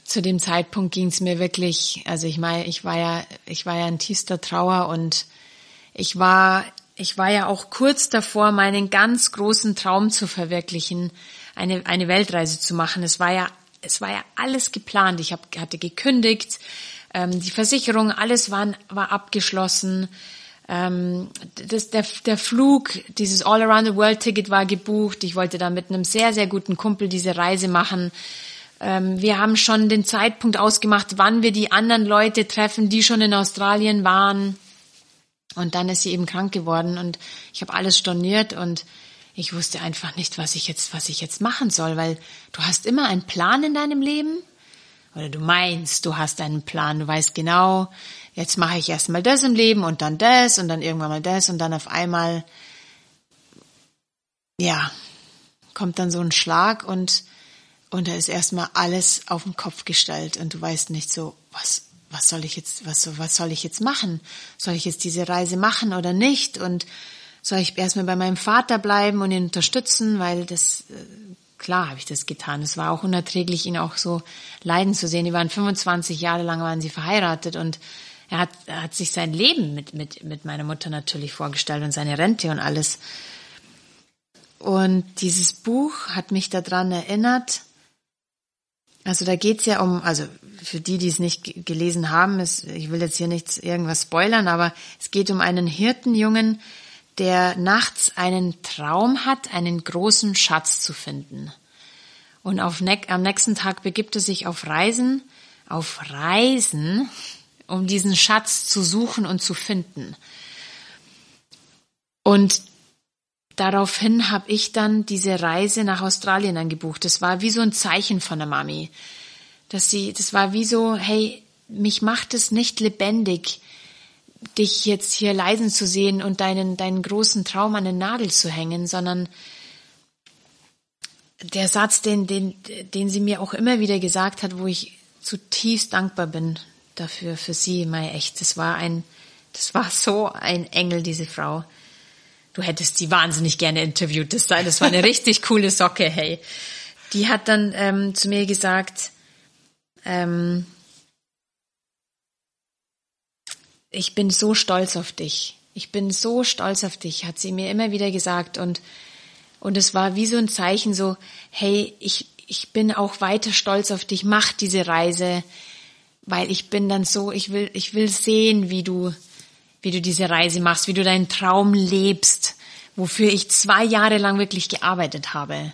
zu dem Zeitpunkt ging es mir wirklich, also ich meine, ich war ja, ich war ja in tiefster Trauer und ich war, ich war ja auch kurz davor, meinen ganz großen Traum zu verwirklichen, eine, eine Weltreise zu machen. Es war ja, es war ja alles geplant. Ich hab, hatte gekündigt, ähm, die Versicherung, alles war, war abgeschlossen. Ähm, das, der, der Flug, dieses All-Around-the-World-Ticket war gebucht. Ich wollte da mit einem sehr, sehr guten Kumpel diese Reise machen. Ähm, wir haben schon den Zeitpunkt ausgemacht, wann wir die anderen Leute treffen, die schon in Australien waren. Und dann ist sie eben krank geworden und ich habe alles storniert und ich wusste einfach nicht, was ich jetzt, was ich jetzt machen soll, weil du hast immer einen Plan in deinem Leben oder du meinst, du hast einen Plan, du weißt genau, jetzt mache ich erstmal das im Leben und dann das und dann irgendwann mal das und dann auf einmal, ja, kommt dann so ein Schlag und, und da ist erstmal alles auf den Kopf gestellt und du weißt nicht so, was, was soll ich jetzt, was, was soll ich jetzt machen? Soll ich jetzt diese Reise machen oder nicht? Und soll ich erstmal bei meinem Vater bleiben und ihn unterstützen, weil das, äh, klar habe ich das getan. Es war auch unerträglich, ihn auch so leiden zu sehen. Die waren 25 Jahre lang, waren sie verheiratet und er hat, er hat sich sein Leben mit, mit, mit meiner Mutter natürlich vorgestellt und seine Rente und alles. Und dieses Buch hat mich daran erinnert, also da geht's ja um, also für die, die es nicht gelesen haben, ist, ich will jetzt hier nichts irgendwas spoilern, aber es geht um einen Hirtenjungen, der nachts einen Traum hat, einen großen Schatz zu finden. Und auf am nächsten Tag begibt er sich auf Reisen, auf Reisen, um diesen Schatz zu suchen und zu finden. Und daraufhin habe ich dann diese Reise nach Australien angebucht. Das war wie so ein Zeichen von der Mami, dass sie, das war wie so, hey, mich macht es nicht lebendig, dich jetzt hier leisen zu sehen und deinen, deinen großen Traum an den Nagel zu hängen, sondern der Satz, den, den, den sie mir auch immer wieder gesagt hat, wo ich zutiefst dankbar bin dafür, für sie, Mai, echt, das war ein, das war so ein Engel, diese Frau. Du hättest sie wahnsinnig gerne interviewt, das, das war eine richtig coole Socke, hey. Die hat dann ähm, zu mir gesagt, ähm, ich bin so stolz auf dich. Ich bin so stolz auf dich, hat sie mir immer wieder gesagt. Und, und es war wie so ein Zeichen so, hey, ich, ich bin auch weiter stolz auf dich, mach diese Reise, weil ich bin dann so, ich will, ich will sehen, wie du, wie du diese Reise machst, wie du deinen Traum lebst, wofür ich zwei Jahre lang wirklich gearbeitet habe.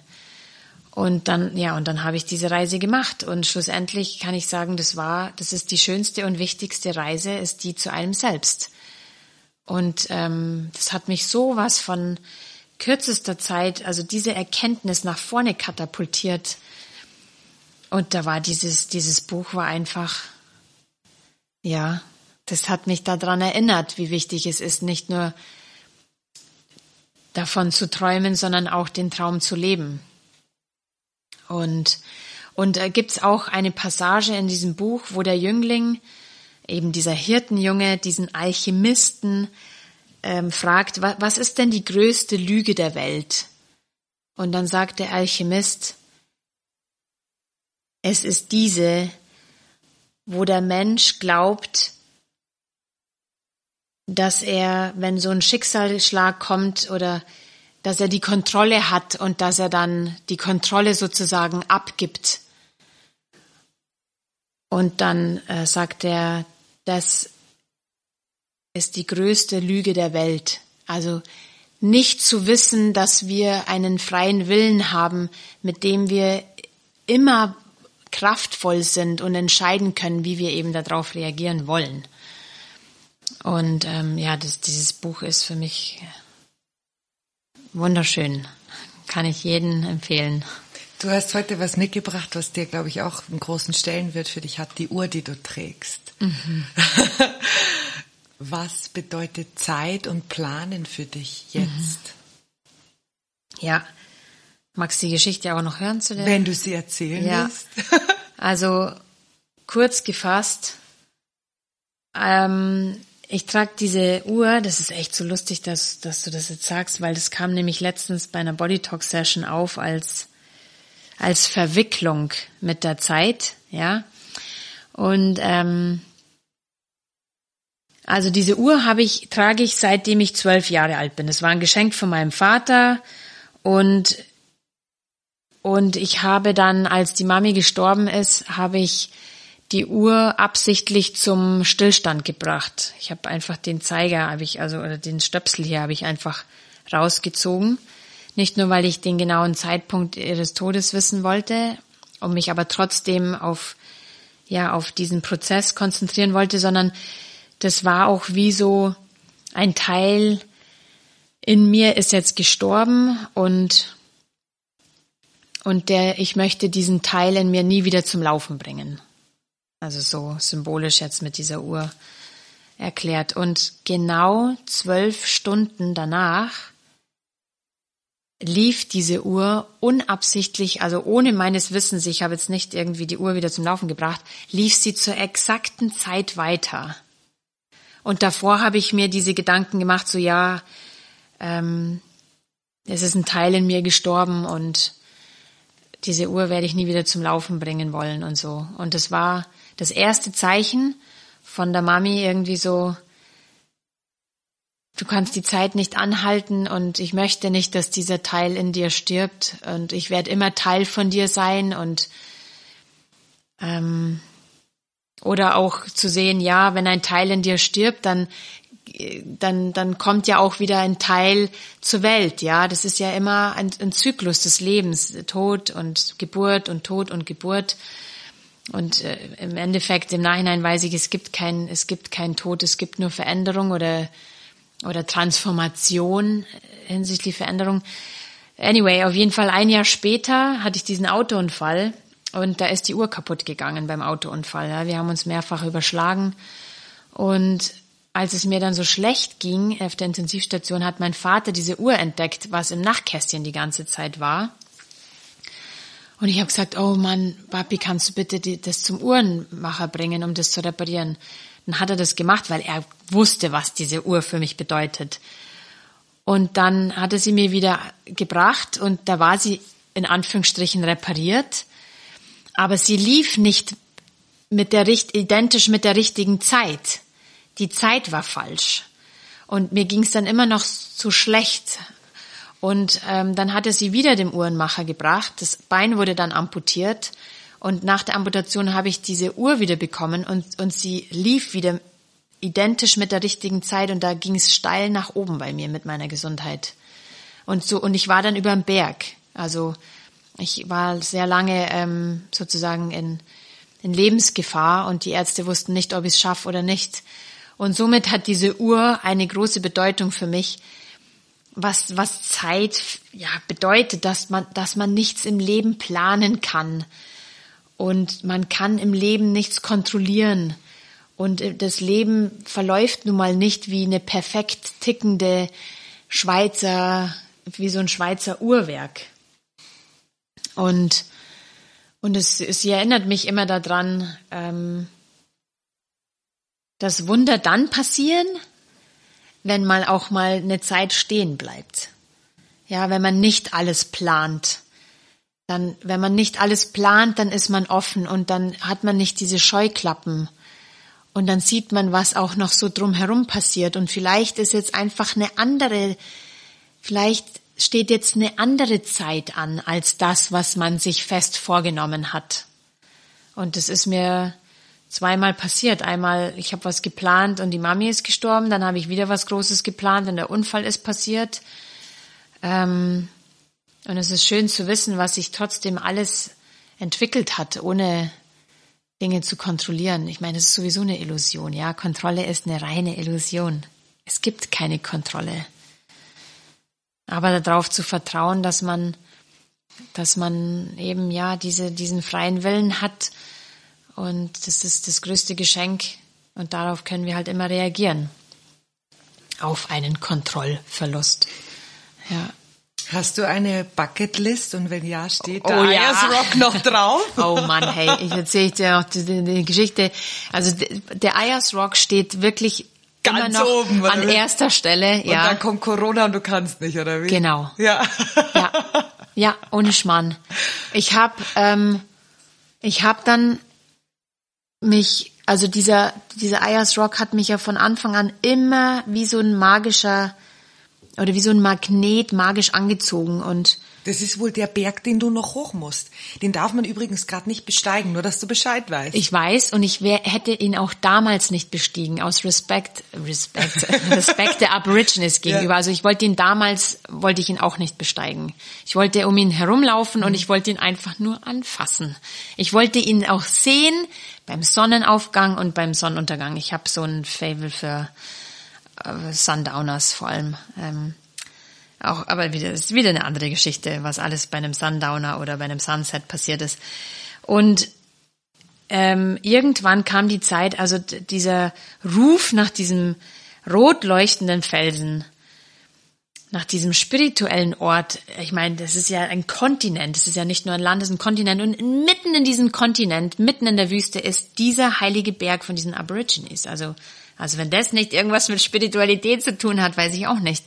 Und dann, ja, und dann habe ich diese Reise gemacht. Und schlussendlich kann ich sagen, das war, das ist die schönste und wichtigste Reise, ist die zu einem selbst. Und ähm, das hat mich so was von kürzester Zeit, also diese Erkenntnis nach vorne katapultiert. Und da war dieses, dieses Buch war einfach, ja, das hat mich daran erinnert, wie wichtig es ist, nicht nur davon zu träumen, sondern auch den Traum zu leben. Und, und äh, gibt's auch eine Passage in diesem Buch, wo der Jüngling, eben dieser Hirtenjunge, diesen Alchemisten, ähm, fragt, wa was ist denn die größte Lüge der Welt? Und dann sagt der Alchemist, es ist diese, wo der Mensch glaubt, dass er, wenn so ein Schicksalsschlag kommt oder dass er die Kontrolle hat und dass er dann die Kontrolle sozusagen abgibt. Und dann äh, sagt er, das ist die größte Lüge der Welt. Also nicht zu wissen, dass wir einen freien Willen haben, mit dem wir immer kraftvoll sind und entscheiden können, wie wir eben darauf reagieren wollen. Und ähm, ja, das, dieses Buch ist für mich wunderschön. Kann ich jeden empfehlen. Du hast heute was mitgebracht, was dir, glaube ich, auch einen großen Stellenwert für dich hat, die Uhr, die du trägst. Mhm. was bedeutet Zeit und Planen für dich jetzt? Mhm. Ja, magst du die Geschichte auch noch hören zu der? Wenn du sie erzählen ja. willst. also kurz gefasst, ähm, ich trage diese Uhr, das ist echt so lustig, dass, dass du das jetzt sagst, weil das kam nämlich letztens bei einer Body Talk Session auf als, als Verwicklung mit der Zeit, ja. Und ähm, also diese Uhr habe ich, trage ich seitdem ich zwölf Jahre alt bin. Das war ein Geschenk von meinem Vater und und ich habe dann, als die Mami gestorben ist, habe ich die Uhr absichtlich zum Stillstand gebracht. Ich habe einfach den Zeiger, habe ich also oder den Stöpsel hier habe ich einfach rausgezogen. Nicht nur, weil ich den genauen Zeitpunkt ihres Todes wissen wollte, um mich aber trotzdem auf ja auf diesen Prozess konzentrieren wollte, sondern das war auch wie so ein Teil in mir ist jetzt gestorben und und der ich möchte diesen Teil in mir nie wieder zum Laufen bringen. Also so symbolisch jetzt mit dieser Uhr erklärt. Und genau zwölf Stunden danach lief diese Uhr unabsichtlich, also ohne meines Wissens, ich habe jetzt nicht irgendwie die Uhr wieder zum Laufen gebracht, lief sie zur exakten Zeit weiter. Und davor habe ich mir diese Gedanken gemacht, so ja, ähm, es ist ein Teil in mir gestorben und diese Uhr werde ich nie wieder zum Laufen bringen wollen und so. Und das war das erste Zeichen von der Mami irgendwie so, du kannst die Zeit nicht anhalten und ich möchte nicht, dass dieser Teil in dir stirbt und ich werde immer Teil von dir sein und ähm, oder auch zu sehen, ja, wenn ein Teil in dir stirbt, dann dann dann kommt ja auch wieder ein Teil zur Welt, ja. Das ist ja immer ein, ein Zyklus des Lebens, Tod und Geburt und Tod und Geburt. Und äh, im Endeffekt, im Nachhinein weiß ich, es gibt kein, es gibt kein Tod, es gibt nur Veränderung oder, oder Transformation hinsichtlich Veränderung. Anyway, auf jeden Fall ein Jahr später hatte ich diesen Autounfall und da ist die Uhr kaputt gegangen beim Autounfall. Ja. Wir haben uns mehrfach überschlagen und als es mir dann so schlecht ging auf der Intensivstation, hat mein Vater diese Uhr entdeckt, was im Nachtkästchen die ganze Zeit war. Und ich habe gesagt, oh Mann, Papi, kannst du bitte die, das zum Uhrenmacher bringen, um das zu reparieren? Dann hat er das gemacht, weil er wusste, was diese Uhr für mich bedeutet. Und dann hat er sie mir wieder gebracht und da war sie in Anführungsstrichen repariert. Aber sie lief nicht mit der, identisch mit der richtigen Zeit. Die Zeit war falsch. Und mir ging es dann immer noch zu schlecht. Und ähm, dann hat er sie wieder dem Uhrenmacher gebracht. Das Bein wurde dann amputiert. Und nach der Amputation habe ich diese Uhr wieder bekommen und, und sie lief wieder identisch mit der richtigen Zeit und da ging es steil nach oben bei mir mit meiner Gesundheit. Und so, und ich war dann über dem Berg. Also ich war sehr lange ähm, sozusagen in, in Lebensgefahr und die Ärzte wussten nicht, ob ich es schaffe oder nicht. Und somit hat diese Uhr eine große Bedeutung für mich, was, was Zeit ja, bedeutet, dass man, dass man nichts im Leben planen kann. Und man kann im Leben nichts kontrollieren. Und äh, das Leben verläuft nun mal nicht wie eine perfekt tickende Schweizer, wie so ein Schweizer Uhrwerk. Und, und es, es erinnert mich immer daran, ähm, dass Wunder dann passieren, wenn mal auch mal eine Zeit stehen bleibt. Ja, wenn man nicht alles plant. Dann, wenn man nicht alles plant, dann ist man offen und dann hat man nicht diese Scheuklappen. Und dann sieht man, was auch noch so drumherum passiert. Und vielleicht ist jetzt einfach eine andere, vielleicht steht jetzt eine andere Zeit an als das, was man sich fest vorgenommen hat. Und das ist mir zweimal passiert. Einmal, ich habe was geplant und die Mami ist gestorben, dann habe ich wieder was Großes geplant und der Unfall ist passiert. Ähm, und es ist schön zu wissen, was sich trotzdem alles entwickelt hat, ohne Dinge zu kontrollieren. Ich meine, es ist sowieso eine Illusion. Ja, Kontrolle ist eine reine Illusion. Es gibt keine Kontrolle. Aber darauf zu vertrauen, dass man, dass man eben ja diese, diesen freien Willen hat. Und das ist das größte Geschenk. Und darauf können wir halt immer reagieren. Auf einen Kontrollverlust. Ja. Hast du eine Bucketlist und wenn ja, steht oh, da oh, ja. Rock noch drauf? Oh Mann, hey, ich erzähle dir noch die, die, die, Geschichte. Also der Ayers Rock steht wirklich Ganz immer noch oben, an erster Stelle. Und ja. dann kommt Corona und du kannst nicht, oder wie? Genau. Ja. Ja, ja ohne Schmarrn. Ich habe ähm, ich hab dann mich, also dieser, dieser Ayers Rock hat mich ja von Anfang an immer wie so ein magischer oder wie so ein Magnet magisch angezogen und das ist wohl der Berg, den du noch hoch musst. Den darf man übrigens gerade nicht besteigen, nur dass du Bescheid weißt. Ich weiß und ich wär, hätte ihn auch damals nicht bestiegen aus Respekt, Respekt, Respekt der Aborigines gegenüber. Ja. Also ich wollte ihn damals, wollte ich ihn auch nicht besteigen. Ich wollte um ihn herumlaufen mhm. und ich wollte ihn einfach nur anfassen. Ich wollte ihn auch sehen beim Sonnenaufgang und beim Sonnenuntergang. Ich habe so ein Fable für äh, Sundowners vor allem. Ähm, auch, aber wieder, ist wieder eine andere Geschichte, was alles bei einem Sundowner oder bei einem Sunset passiert ist. Und ähm, irgendwann kam die Zeit, also dieser Ruf nach diesem rot leuchtenden Felsen, nach diesem spirituellen Ort. Ich meine, das ist ja ein Kontinent, das ist ja nicht nur ein Land, das ist ein Kontinent. Und mitten in diesem Kontinent, mitten in der Wüste, ist dieser heilige Berg von diesen Aborigines. Also, also wenn das nicht irgendwas mit Spiritualität zu tun hat, weiß ich auch nicht.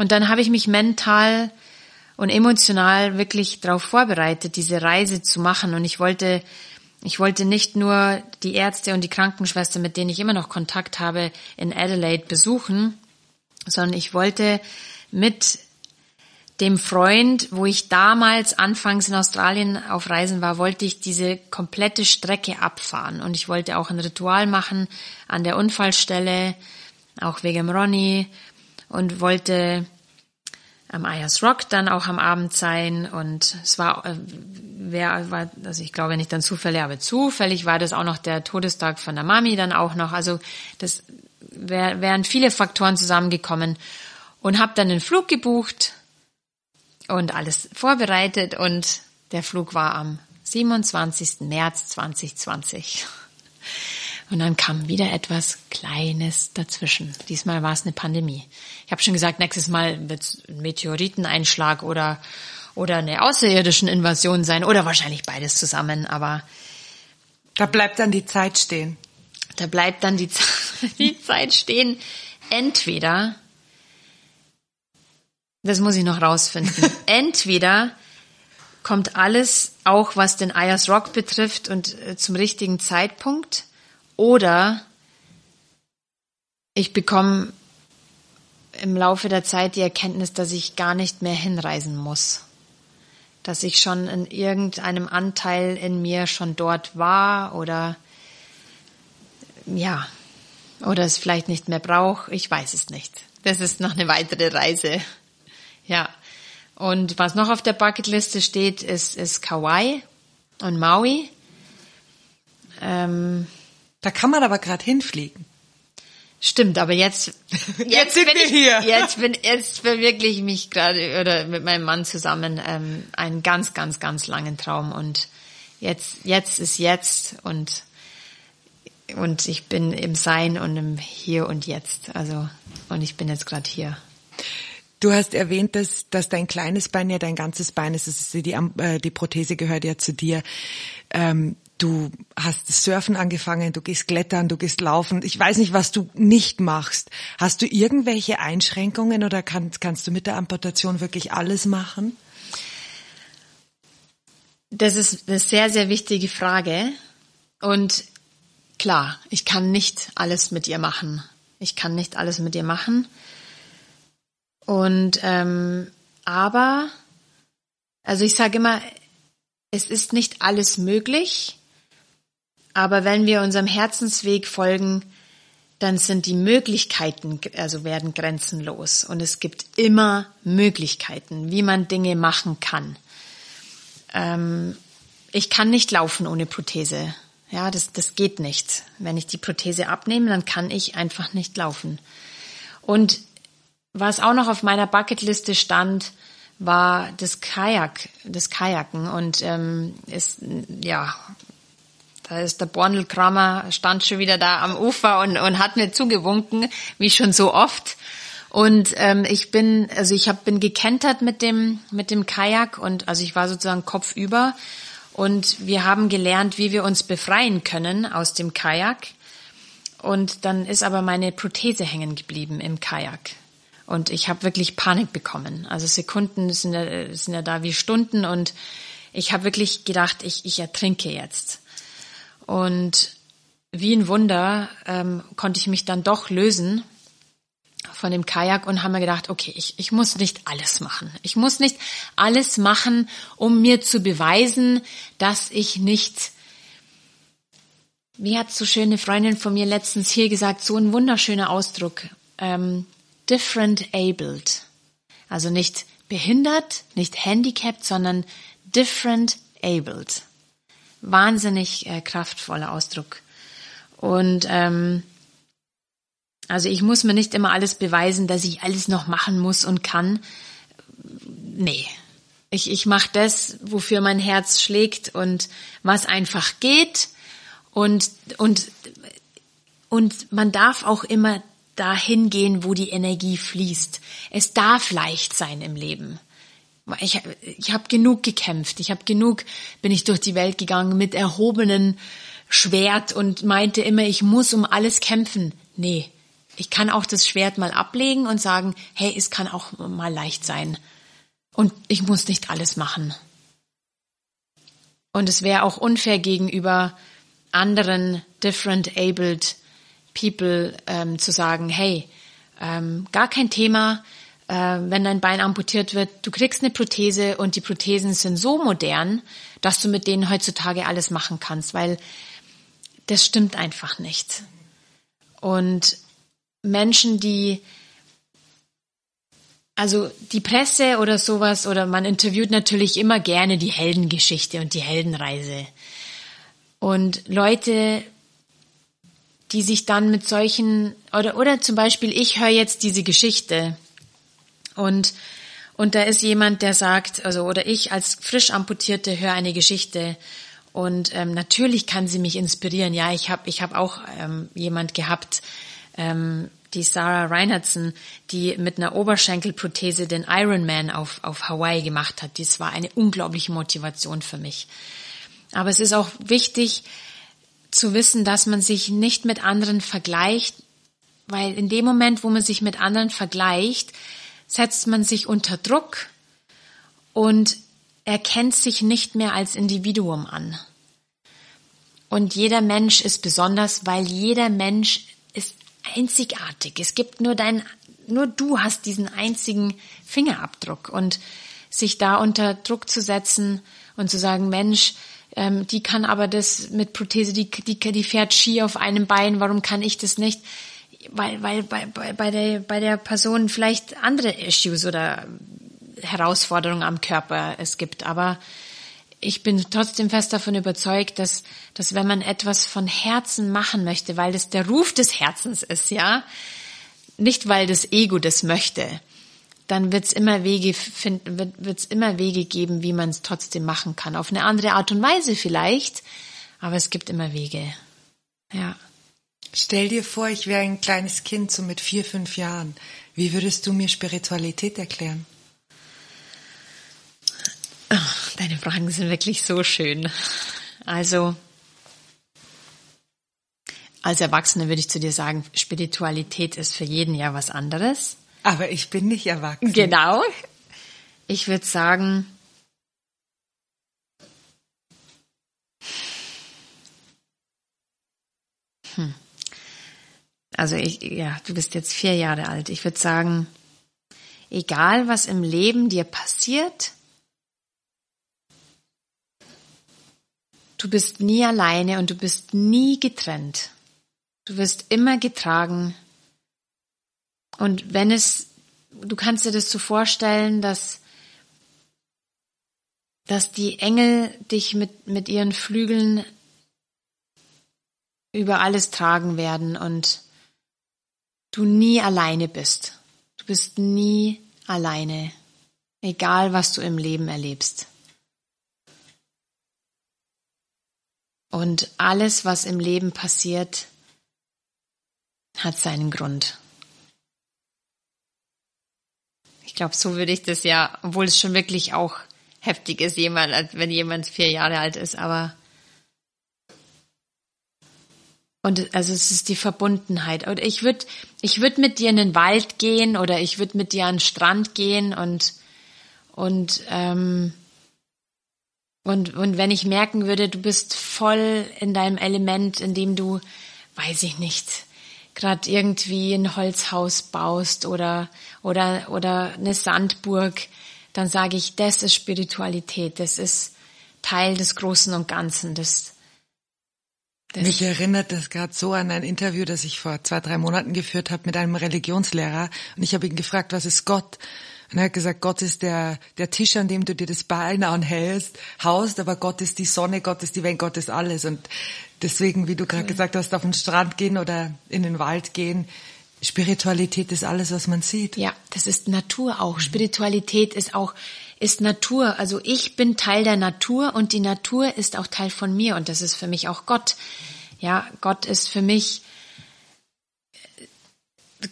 Und dann habe ich mich mental und emotional wirklich darauf vorbereitet, diese Reise zu machen. Und ich wollte, ich wollte nicht nur die Ärzte und die Krankenschwester, mit denen ich immer noch Kontakt habe, in Adelaide besuchen, sondern ich wollte mit dem Freund, wo ich damals anfangs in Australien auf Reisen war, wollte ich diese komplette Strecke abfahren. Und ich wollte auch ein Ritual machen an der Unfallstelle, auch wegen Ronny und wollte am Ayers Rock dann auch am Abend sein und es war, äh, wer war, also ich glaube nicht dann zufällig, aber zufällig war das auch noch der Todestag von der Mami dann auch noch. Also das wär, wären viele Faktoren zusammengekommen und habe dann den Flug gebucht und alles vorbereitet und der Flug war am 27. März 2020. Und dann kam wieder etwas Kleines dazwischen. Diesmal war es eine Pandemie. Ich habe schon gesagt, nächstes Mal wird es ein Meteoriteneinschlag oder, oder eine außerirdischen Invasion sein oder wahrscheinlich beides zusammen, aber. Da bleibt dann die Zeit stehen. Da bleibt dann die, die Zeit stehen. Entweder, das muss ich noch rausfinden, entweder kommt alles, auch was den Ayers Rock betrifft und äh, zum richtigen Zeitpunkt, oder ich bekomme im Laufe der Zeit die Erkenntnis, dass ich gar nicht mehr hinreisen muss. Dass ich schon in irgendeinem Anteil in mir schon dort war oder ja, oder es vielleicht nicht mehr brauche. Ich weiß es nicht. Das ist noch eine weitere Reise. Ja. Und was noch auf der Bucketliste steht, ist, ist Kauai und Maui. Ähm, da kann man aber gerade hinfliegen. Stimmt, aber jetzt, jetzt, jetzt sind wir ich, hier. Jetzt bin, jetzt verwirkliche ich mich gerade oder mit meinem Mann zusammen ähm, einen ganz, ganz, ganz langen Traum und jetzt, jetzt ist jetzt und und ich bin im Sein und im Hier und Jetzt. Also und ich bin jetzt gerade hier. Du hast erwähnt, dass, dass dein kleines Bein ja dein ganzes Bein ist. Ist die, äh, die Prothese gehört ja zu dir. Ähm, du hast Surfen angefangen, du gehst klettern, du gehst laufen. Ich weiß nicht, was du nicht machst. Hast du irgendwelche Einschränkungen oder kann, kannst du mit der Amputation wirklich alles machen? Das ist eine sehr, sehr wichtige Frage. Und klar, ich kann nicht alles mit ihr machen. Ich kann nicht alles mit ihr machen. Und ähm, aber, also ich sage immer, es ist nicht alles möglich, aber wenn wir unserem Herzensweg folgen, dann sind die Möglichkeiten, also werden grenzenlos. Und es gibt immer Möglichkeiten, wie man Dinge machen kann. Ähm, ich kann nicht laufen ohne Prothese. Ja, das, das geht nicht. Wenn ich die Prothese abnehme, dann kann ich einfach nicht laufen. Und was auch noch auf meiner Bucketliste stand, war das Kajak, das Kajaken. Und ähm, ist, ja, da ist der Bornelkramer, stand schon wieder da am Ufer und, und hat mir zugewunken, wie schon so oft. Und ähm, ich bin, also ich hab, bin gekentert mit dem mit dem Kajak und also ich war sozusagen kopfüber und wir haben gelernt, wie wir uns befreien können aus dem Kajak. Und dann ist aber meine Prothese hängen geblieben im Kajak. Und ich habe wirklich Panik bekommen. Also Sekunden sind ja, sind ja da wie Stunden und ich habe wirklich gedacht, ich, ich ertrinke jetzt. Und wie ein Wunder ähm, konnte ich mich dann doch lösen von dem Kajak und haben mir gedacht, okay, ich, ich muss nicht alles machen. Ich muss nicht alles machen, um mir zu beweisen, dass ich nicht, wie hat so schöne Freundin von mir letztens hier gesagt, so ein wunderschöner Ausdruck, ähm, different abled. Also nicht behindert, nicht handicapped, sondern different abled wahnsinnig äh, kraftvoller Ausdruck. Und ähm, also ich muss mir nicht immer alles beweisen, dass ich alles noch machen muss und kann. Nee. Ich, ich mache das, wofür mein Herz schlägt und was einfach geht. Und, und, und man darf auch immer dahin gehen, wo die Energie fließt. Es darf leicht sein im Leben ich, ich habe genug gekämpft, ich habe genug, bin ich durch die Welt gegangen mit erhobenen Schwert und meinte immer, ich muss um alles kämpfen. Nee, ich kann auch das Schwert mal ablegen und sagen, hey, es kann auch mal leicht sein. Und ich muss nicht alles machen. Und es wäre auch unfair gegenüber anderen different abled people ähm, zu sagen, hey, ähm, gar kein Thema, äh, wenn dein Bein amputiert wird, du kriegst eine Prothese und die Prothesen sind so modern, dass du mit denen heutzutage alles machen kannst, weil das stimmt einfach nicht. Und Menschen, die also die Presse oder sowas oder man interviewt natürlich immer gerne die Heldengeschichte und die Heldenreise. Und Leute, die sich dann mit solchen oder oder zum Beispiel ich höre jetzt diese Geschichte und, und da ist jemand, der sagt, also oder ich als frisch amputierte höre eine Geschichte und ähm, natürlich kann sie mich inspirieren. Ja, ich habe ich hab auch ähm, jemand gehabt, ähm, die Sarah Reinhardson, die mit einer Oberschenkelprothese den Ironman auf, auf Hawaii gemacht hat. Das war eine unglaubliche Motivation für mich. Aber es ist auch wichtig zu wissen, dass man sich nicht mit anderen vergleicht, weil in dem Moment, wo man sich mit anderen vergleicht, setzt man sich unter Druck und erkennt sich nicht mehr als Individuum an. Und jeder Mensch ist besonders, weil jeder Mensch ist einzigartig. Es gibt nur dein, nur du hast diesen einzigen Fingerabdruck und sich da unter Druck zu setzen und zu sagen, Mensch, ähm, die kann aber das mit Prothese, die, die, die fährt Ski auf einem Bein, warum kann ich das nicht? Weil, weil bei, bei, bei, der, bei der Person vielleicht andere Issues oder Herausforderungen am Körper es gibt. Aber ich bin trotzdem fest davon überzeugt, dass, dass wenn man etwas von Herzen machen möchte, weil das der Ruf des Herzens ist, ja, nicht weil das Ego das möchte, dann wird's immer Wege finden, wird, wird's immer Wege geben, wie man es trotzdem machen kann. Auf eine andere Art und Weise vielleicht, aber es gibt immer Wege. Ja. Stell dir vor, ich wäre ein kleines Kind, so mit vier, fünf Jahren. Wie würdest du mir Spiritualität erklären? Ach, deine Fragen sind wirklich so schön. Also, als Erwachsene würde ich zu dir sagen, Spiritualität ist für jeden ja was anderes. Aber ich bin nicht erwachsen. Genau. Ich würde sagen, hm. Also ich, ja, du bist jetzt vier Jahre alt. Ich würde sagen, egal was im Leben dir passiert, du bist nie alleine und du bist nie getrennt. Du wirst immer getragen. Und wenn es, du kannst dir das so vorstellen, dass, dass die Engel dich mit, mit ihren Flügeln über alles tragen werden und du nie alleine bist. Du bist nie alleine, egal was du im Leben erlebst. Und alles, was im Leben passiert, hat seinen Grund. Ich glaube, so würde ich das ja, obwohl es schon wirklich auch heftig ist, jemand, wenn jemand vier Jahre alt ist, aber und also es ist die Verbundenheit. Und ich würde, ich würde mit dir in den Wald gehen oder ich würde mit dir an den Strand gehen und und ähm, und und wenn ich merken würde, du bist voll in deinem Element, in dem du, weiß ich nicht, gerade irgendwie ein Holzhaus baust oder oder oder eine Sandburg, dann sage ich, das ist Spiritualität, das ist Teil des Großen und Ganzen, das das Mich erinnert das gerade so an ein Interview, das ich vor zwei, drei Monaten geführt habe mit einem Religionslehrer. Und ich habe ihn gefragt, was ist Gott? Und er hat gesagt, Gott ist der, der Tisch, an dem du dir das Bein anhältst, haust, aber Gott ist die Sonne, Gott ist die Welt, Gott ist alles. Und deswegen, wie du gerade gesagt hast, auf den Strand gehen oder in den Wald gehen, Spiritualität ist alles, was man sieht. Ja, das ist Natur auch. Spiritualität ist auch, ist Natur. Also ich bin Teil der Natur und die Natur ist auch Teil von mir und das ist für mich auch Gott. Ja, Gott ist für mich,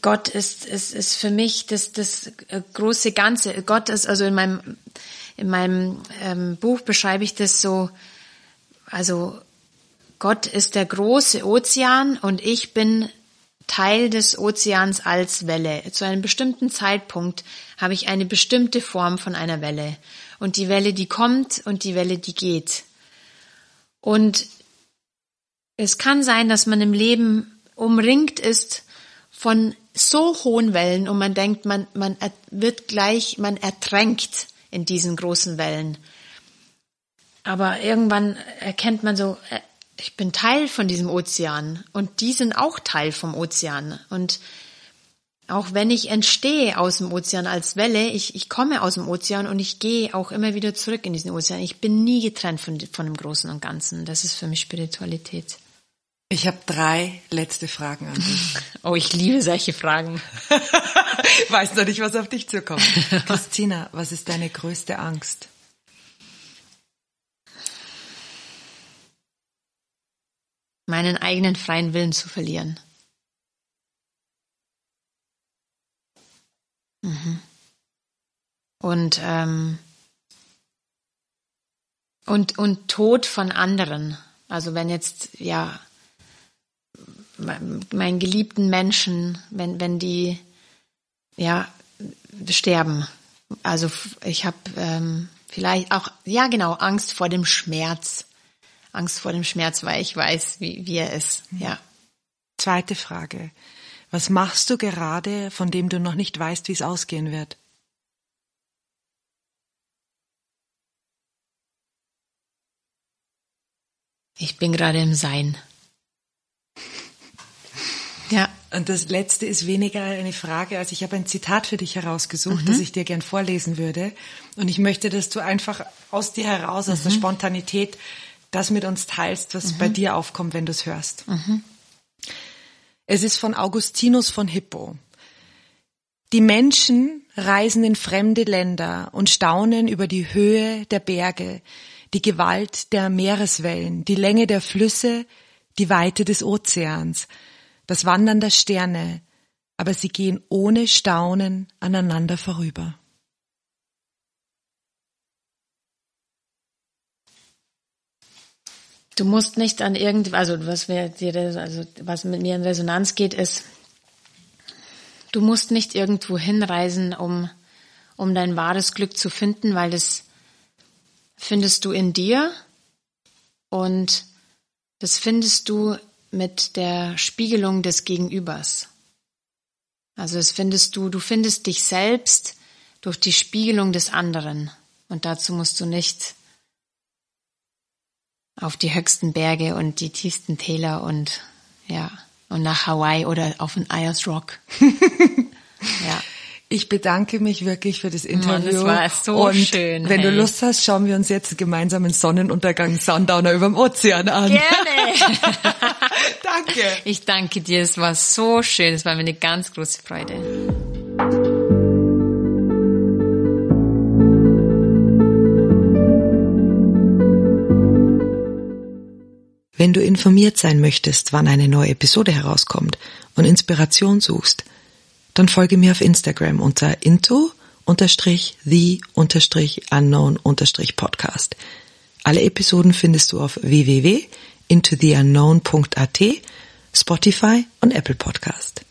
Gott ist, ist, ist für mich das, das große Ganze. Gott ist, also in meinem, in meinem ähm, Buch beschreibe ich das so, also Gott ist der große Ozean und ich bin Teil des Ozeans als Welle. Zu einem bestimmten Zeitpunkt habe ich eine bestimmte Form von einer Welle. Und die Welle, die kommt und die Welle, die geht. Und es kann sein, dass man im Leben umringt ist von so hohen Wellen und man denkt, man, man wird gleich, man ertränkt in diesen großen Wellen. Aber irgendwann erkennt man so, äh, ich bin Teil von diesem Ozean und die sind auch Teil vom Ozean. Und auch wenn ich entstehe aus dem Ozean als Welle, ich, ich komme aus dem Ozean und ich gehe auch immer wieder zurück in diesen Ozean. Ich bin nie getrennt von, von dem Großen und Ganzen. Das ist für mich Spiritualität. Ich habe drei letzte Fragen an dich. Oh, ich liebe solche Fragen. Weiß noch nicht, was auf dich zukommt. Christina, was ist deine größte Angst? Meinen eigenen freien Willen zu verlieren. Mhm. Und, ähm, und, und Tod von anderen. Also wenn jetzt, ja, meinen geliebten Menschen, wenn, wenn die, ja, sterben. Also ich habe ähm, vielleicht auch, ja genau, Angst vor dem Schmerz. Angst vor dem Schmerz, weil ich weiß, wie, wie er ist. Mhm. Ja. Zweite Frage. Was machst du gerade, von dem du noch nicht weißt, wie es ausgehen wird? Ich bin gerade im Sein. Ja, Und das letzte ist weniger eine Frage, als ich habe ein Zitat für dich herausgesucht, mhm. das ich dir gern vorlesen würde. Und ich möchte, dass du einfach aus dir heraus, aus mhm. der Spontanität, das mit uns teilst, was mhm. bei dir aufkommt, wenn du es hörst. Mhm. Es ist von Augustinus von Hippo. Die Menschen reisen in fremde Länder und staunen über die Höhe der Berge, die Gewalt der Meereswellen, die Länge der Flüsse, die Weite des Ozeans, das Wandern der Sterne, aber sie gehen ohne Staunen aneinander vorüber. Du musst nicht an irgend, also was mir, also was mit mir in Resonanz geht, ist, du musst nicht irgendwo hinreisen, um, um dein wahres Glück zu finden, weil das findest du in dir und das findest du mit der Spiegelung des Gegenübers. Also das findest du, du findest dich selbst durch die Spiegelung des anderen. Und dazu musst du nicht auf die höchsten Berge und die tiefsten Täler und ja, und nach Hawaii oder auf den Ayers Rock. ja. Ich bedanke mich wirklich für das Interview. Das war so und schön. Wenn hey. du Lust hast, schauen wir uns jetzt gemeinsam einen Sonnenuntergang Sundowner über dem Ozean an. Gerne. danke. Ich danke dir. Es war so schön. Es war mir eine ganz große Freude. Wenn du informiert sein möchtest, wann eine neue Episode herauskommt und Inspiration suchst, dann folge mir auf Instagram unter into the unknown podcast. Alle Episoden findest du auf www.intotheunknown.at, Spotify und Apple Podcast.